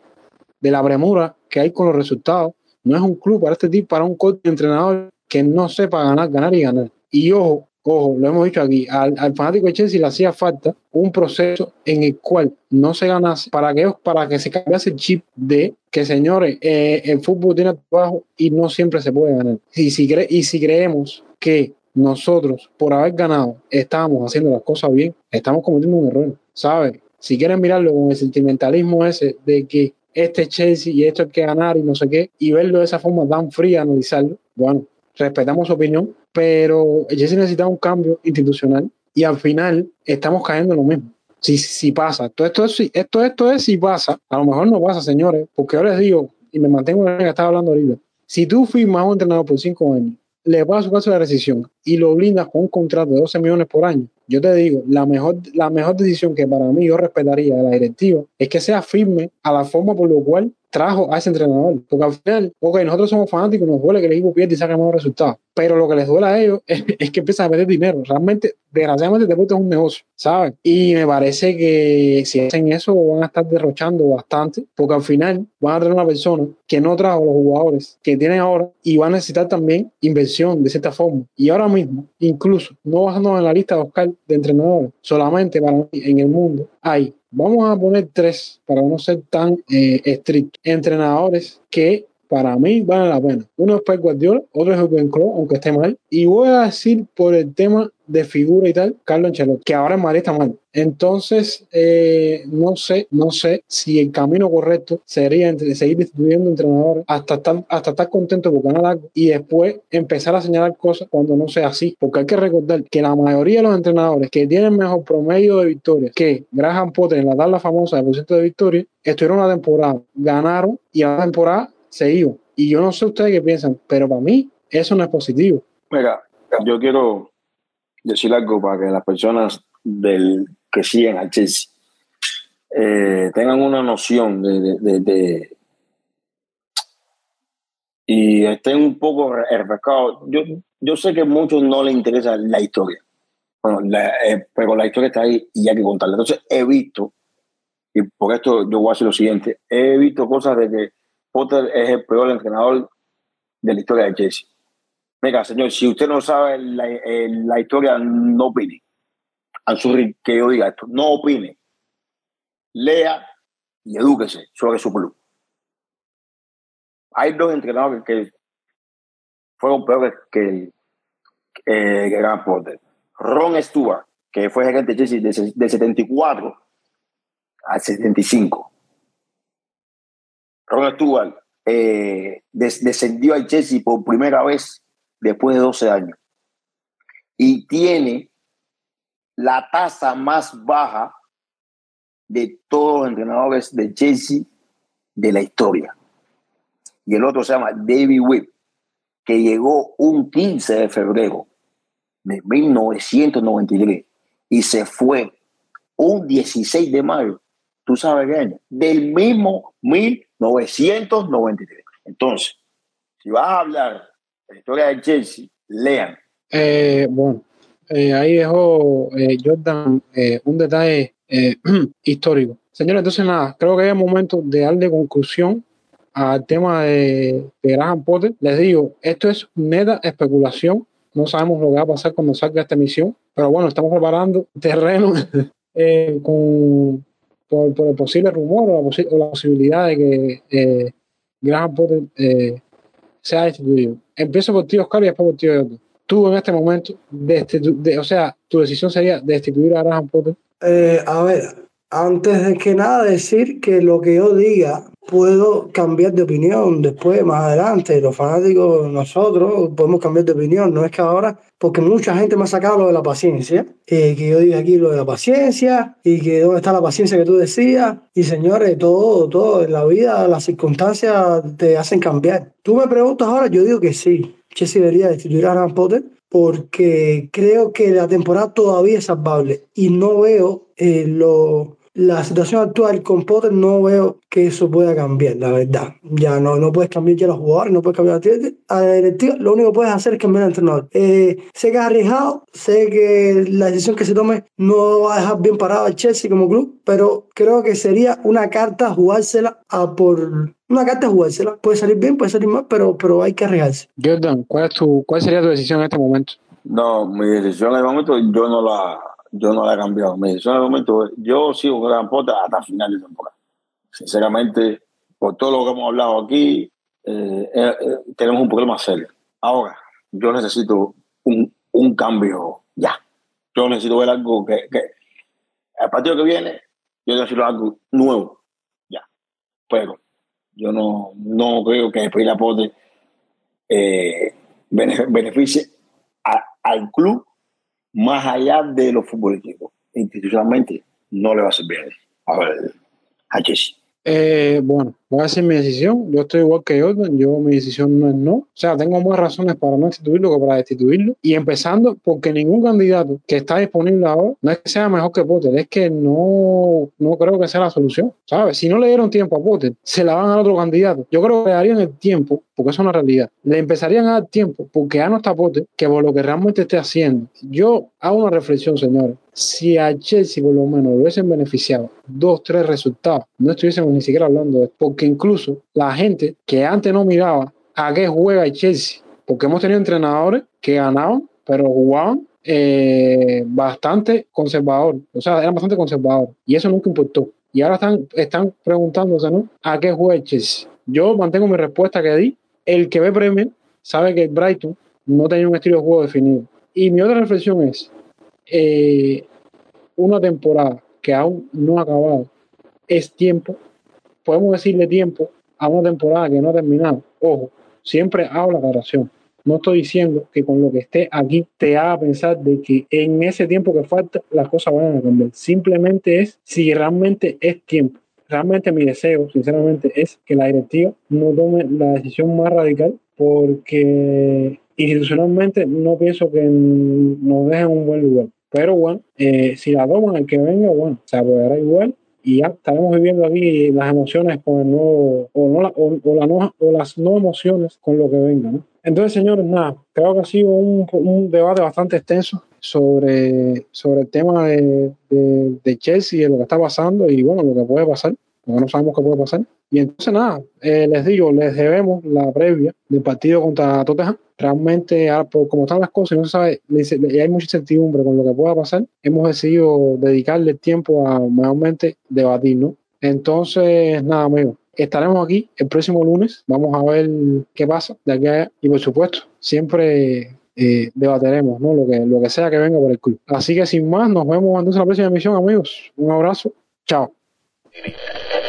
de la premura que hay con los resultados, no es un club para este tipo, para un coach entrenador que no sepa ganar, ganar y ganar. Y ojo, ojo, lo hemos dicho aquí, al, fanático de Chelsea le hacía falta un proceso en el cual no se ganase para que, para que se cambiase el chip de que, señores, eh, el fútbol tiene trabajo y no siempre se puede ganar. Y si, y si creemos que nosotros, por haber ganado, estábamos haciendo las cosas bien, estamos cometiendo un error, ¿sabes? Si quieren mirarlo con el sentimentalismo ese de que este Chelsea y esto hay que ganar y no sé qué, y verlo de esa forma tan fría, analizarlo, bueno, respetamos su opinión, pero el Chelsea necesita un cambio institucional y al final estamos cayendo en lo mismo. Si, si pasa, todo esto, es, esto, esto es si pasa, a lo mejor no pasa, señores, porque ahora les digo, y me mantengo en lo que estaba hablando ahorita, si tú firmas a un entrenador por cinco años, le pagas su caso de rescisión y lo blindas con un contrato de 12 millones por año, yo te digo, la mejor, la mejor decisión que para mí yo respetaría de la directiva es que sea firme a la forma por lo cual trajo a ese entrenador. Porque al final, ok, nosotros somos fanáticos, nos duele que el equipo pierda y saque malos resultados. Pero lo que les duele a ellos [LAUGHS] es, que empiezan a perder dinero. Realmente, desgraciadamente, deporte es un negocio, ¿sabes? Y me parece que si hacen eso, van a estar derrochando bastante, porque al final van a tener una persona que no trajo los jugadores que tienen ahora y va a necesitar también inversión de cierta forma. Y ahora mismo, incluso, no bajando en la lista de Oscar de entrenadores, solamente para mí en el mundo hay Vamos a poner tres para no ser tan eh, estricto. Entrenadores que para mí valen la pena. Uno es Pep Guardiola, otro es Jürgen Klopp, aunque esté mal. Y voy a decir por el tema de figura y tal, Carlos Ancelotti, que ahora en Madrid está mal. Entonces, eh, no sé, no sé si el camino correcto sería entre seguir distribuyendo entrenadores hasta estar, hasta estar contento por ganar algo y después empezar a señalar cosas cuando no sea así. Porque hay que recordar que la mayoría de los entrenadores que tienen mejor promedio de victorias que Graham Potter en la tabla famosa de porcentaje de victorias, estuvieron una temporada, ganaron y a la temporada se iban. Y yo no sé ustedes qué piensan, pero para mí eso no es positivo.
Mira, yo quiero decir algo para que las personas del, que siguen al Chelsea eh, tengan una noción de, y estén un poco refrescados. Yo, yo sé que a muchos no les interesa la historia, bueno, eh, pero la historia está ahí y hay que contarla. Entonces he visto, y por esto yo voy a decir lo siguiente, he visto cosas de que Potter es el peor entrenador de la historia de Chelsea. Venga, señor, si usted no sabe la, eh, historia, no opine. Anzurri, que yo diga esto, no opine. Lea y edúquese sobre su club. Hay dos entrenadores que fueron peores que, eh, que Gran Potter. Ron Stewart, que fue gerente de Chelsea de, de 74 al 75. Ron Stewart eh, descendió al Chelsea por primera vez después de 12 años. Y tiene la tasa más baja de todos los entrenadores de Chelsea de la historia. Y el otro se llama David Whip, que llegó un 15 de febrero de 1993 y se fue un 16 de mayo, tú sabes qué año, del mismo 1993. Entonces, si vas a hablar la historia de Chelsea, lean.
Eh, bueno, eh, ahí dejó eh, Jordan un detalle [CLEARS THROAT] histórico. Señores, entonces nada, creo que es momento de darle conclusión al tema de, de Graham Potter. Les digo, esto es neta especulación. No sabemos lo que va a pasar cuando salga esta emisión, pero bueno, estamos preparando terreno [LAUGHS] con, por, el posible rumor o la, posibilidad de que Graham Potter se ha destituido. Empiezo por ti, Oscar, y después por ti, Tú en este momento, de, o sea, tu decisión sería destituir a Graham Potter.
Eh, a ver, antes de que nada decir que lo que yo diga puedo cambiar de opinión después, más adelante. Los fanáticos, nosotros, podemos cambiar de opinión. No es que ahora, porque mucha gente me ha sacado lo de la paciencia, eh, que yo diga aquí lo de la paciencia y que dónde está la paciencia que tú decías. Y señores, todo, todo en la vida, las circunstancias te hacen cambiar. Tú me preguntas ahora, yo digo que sí. Chelsea debería destituir a Harry Potter porque creo que la temporada todavía es salvable y no veo eh, lo la situación actual con Potter no veo que eso pueda cambiar, la verdad. Ya no, no puedes cambiar ya los jugadores, no puedes cambiar a la directiva, lo único que puedes hacer es cambiar al entrenador. Eh, sé que es arriesgado, sé que la decisión que se tome no va a dejar bien parado al Chelsea como club, pero creo que sería una carta jugársela a por una carta jugársela. Puede salir bien, puede salir mal, pero, pero hay que arriesgarse.
Jordan, ¿cuál, es tu, ¿cuál sería tu decisión en este momento?
No, mi decisión en este momento yo no la yo no la he cambiado. Mi decisión en el momento, yo sigo con Gran Pota hasta final de temporada. Sinceramente, por todo lo que hemos hablado aquí, eh, eh, eh, tenemos un problema serio. Ahora, yo necesito un, un, cambio ya. Yo necesito ver algo que, que el partido que viene, yo necesito algo nuevo ya. Pero yo no, no creo que el Apote eh, beneficie al club más allá de lo futbolístico. Institucionalmente no le va a servir a, ver, a Jesse.
Eh, bueno, voy a mi decisión. Yo estoy igual que Jordan. Yo, mi decisión no es no. O sea, tengo más razones para no instituirlo que para destituirlo. Y empezando porque ningún candidato que está disponible ahora no es que sea mejor que Potter, es que no, no creo que sea la solución. ¿Sabes? Si no le dieron tiempo a Potter, se la van a otro candidato. Yo creo que le darían el tiempo, porque eso es una realidad. Le empezarían a dar tiempo porque ya no está Potter, que por lo que realmente esté haciendo. Yo hago una reflexión, señores si a Chelsea por lo menos lo hubiesen beneficiado dos, tres resultados, no estuviésemos ni siquiera hablando de esto, porque incluso la gente que antes no miraba a qué juega el Chelsea, porque hemos tenido entrenadores que ganaban, pero jugaban eh, bastante conservador, o sea, eran bastante conservadores, y eso nunca importó. Y ahora están, están preguntándose. ¿A qué juega el Chelsea? Yo mantengo mi respuesta que di. El que ve Premier sabe que Brighton no tenía un estilo de juego definido. Y mi otra reflexión es, eh, una temporada que aún no ha acabado es tiempo, podemos decirle tiempo a una temporada que no ha terminado. Ojo, siempre hago la aclaración. No estoy diciendo que con lo que esté aquí te haga pensar de que en ese tiempo que falta las cosas van a cambiar. Simplemente es si realmente es tiempo. Realmente mi deseo, sinceramente, es que la directiva no tome la decisión más radical porque institucionalmente no pienso que nos dejen un buen lugar. Pero bueno, eh, si la toman, el que venga, bueno, se apoyará igual y ya estaremos viviendo aquí las emociones con el nuevo, o, no o, o las no emociones con lo que venga. ¿no? Entonces, señores, nada, creo que ha sido un, un debate bastante extenso sobre, sobre el tema de, de, de Chelsea y de lo que está pasando y bueno, lo que puede pasar, no sabemos qué puede pasar. Y entonces nada, eh, les digo, les debemos la previa del partido contra Tottenham. Realmente, ah, como están las cosas, no se sabe, y hay mucha incertidumbre con lo que pueda pasar, hemos decidido dedicarle tiempo a mayormente debatir, ¿no? Entonces, nada, amigos, estaremos aquí el próximo lunes. Vamos a ver qué pasa de aquí a allá. Y por supuesto, siempre eh, debateremos ¿no? lo, que, lo que sea que venga por el club. Así que sin más, nos vemos entonces en la próxima emisión, amigos. Un abrazo. Chao. Thank you.